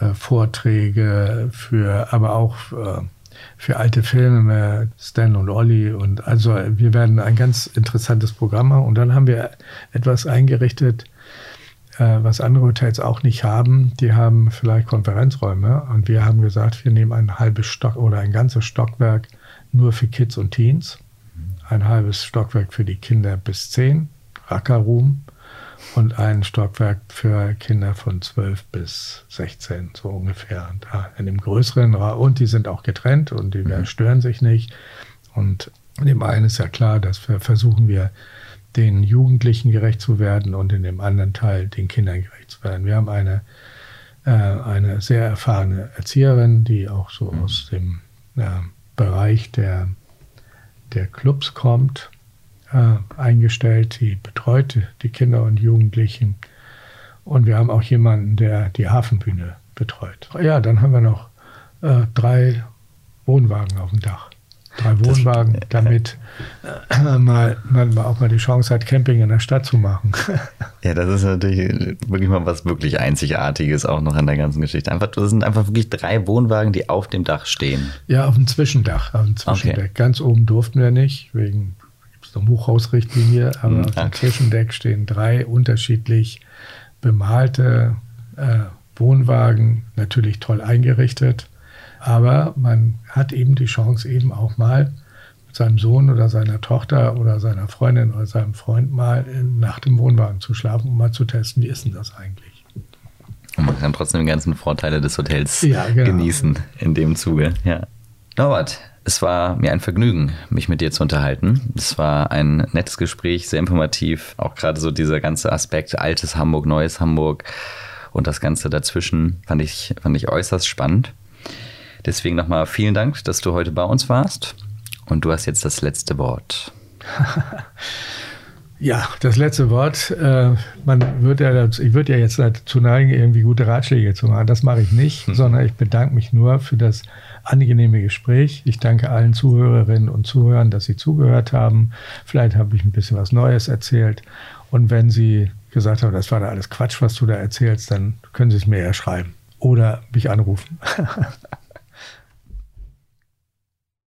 äh, Vorträge, für aber auch äh, für alte Filme, Stan und Olli und also wir werden ein ganz interessantes Programm machen. Und dann haben wir etwas eingerichtet, äh, was andere Hotels auch nicht haben. Die haben vielleicht Konferenzräume und wir haben gesagt, wir nehmen ein halbes Stock oder ein ganzes Stockwerk nur für Kids und Teens. Ein halbes Stockwerk für die Kinder bis 10, Rackerroom, und ein Stockwerk für Kinder von 12 bis 16, so ungefähr. Und da in dem größeren Raum, und die sind auch getrennt und die mhm. stören sich nicht. Und in dem einen ist ja klar, dass wir versuchen wir, den Jugendlichen gerecht zu werden und in dem anderen Teil den Kindern gerecht zu werden. Wir haben eine, äh, eine sehr erfahrene Erzieherin, die auch so mhm. aus dem äh, Bereich der der Clubs kommt, äh, eingestellt, die betreut die Kinder und Jugendlichen. Und wir haben auch jemanden, der die Hafenbühne betreut. Ja, dann haben wir noch äh, drei Wohnwagen auf dem Dach. drei Wohnwagen, damit äh, mal, man auch mal die Chance hat, Camping in der Stadt zu machen. ja, das ist natürlich wirklich mal was wirklich Einzigartiges auch noch an der ganzen Geschichte. Einfach, das sind einfach wirklich drei Wohnwagen, die auf dem Dach stehen. Ja, auf dem Zwischendach, auf dem Zwischendeck. Okay. Ganz oben durften wir nicht, wegen der Hochhausrichtlinie, aber mhm, auf dem Zwischendeck stehen drei unterschiedlich bemalte äh, Wohnwagen, natürlich toll eingerichtet. Aber man hat eben die Chance, eben auch mal mit seinem Sohn oder seiner Tochter oder seiner Freundin oder seinem Freund mal nach dem Wohnwagen zu schlafen, um mal zu testen, wie ist denn das eigentlich? Und man kann trotzdem die ganzen Vorteile des Hotels ja, genau. genießen in dem Zuge. Ja. Norbert, es war mir ein Vergnügen, mich mit dir zu unterhalten. Es war ein nettes Gespräch, sehr informativ. Auch gerade so dieser ganze Aspekt altes Hamburg, neues Hamburg und das Ganze dazwischen fand ich, fand ich äußerst spannend. Deswegen nochmal vielen Dank, dass du heute bei uns warst. Und du hast jetzt das letzte Wort. Ja, das letzte Wort. Äh, man wird ja, ich würde ja jetzt dazu neigen, irgendwie gute Ratschläge zu machen. Das mache ich nicht, hm. sondern ich bedanke mich nur für das angenehme Gespräch. Ich danke allen Zuhörerinnen und Zuhörern, dass sie zugehört haben. Vielleicht habe ich ein bisschen was Neues erzählt. Und wenn Sie gesagt haben, das war da alles Quatsch, was du da erzählst, dann können Sie es mir ja schreiben oder mich anrufen.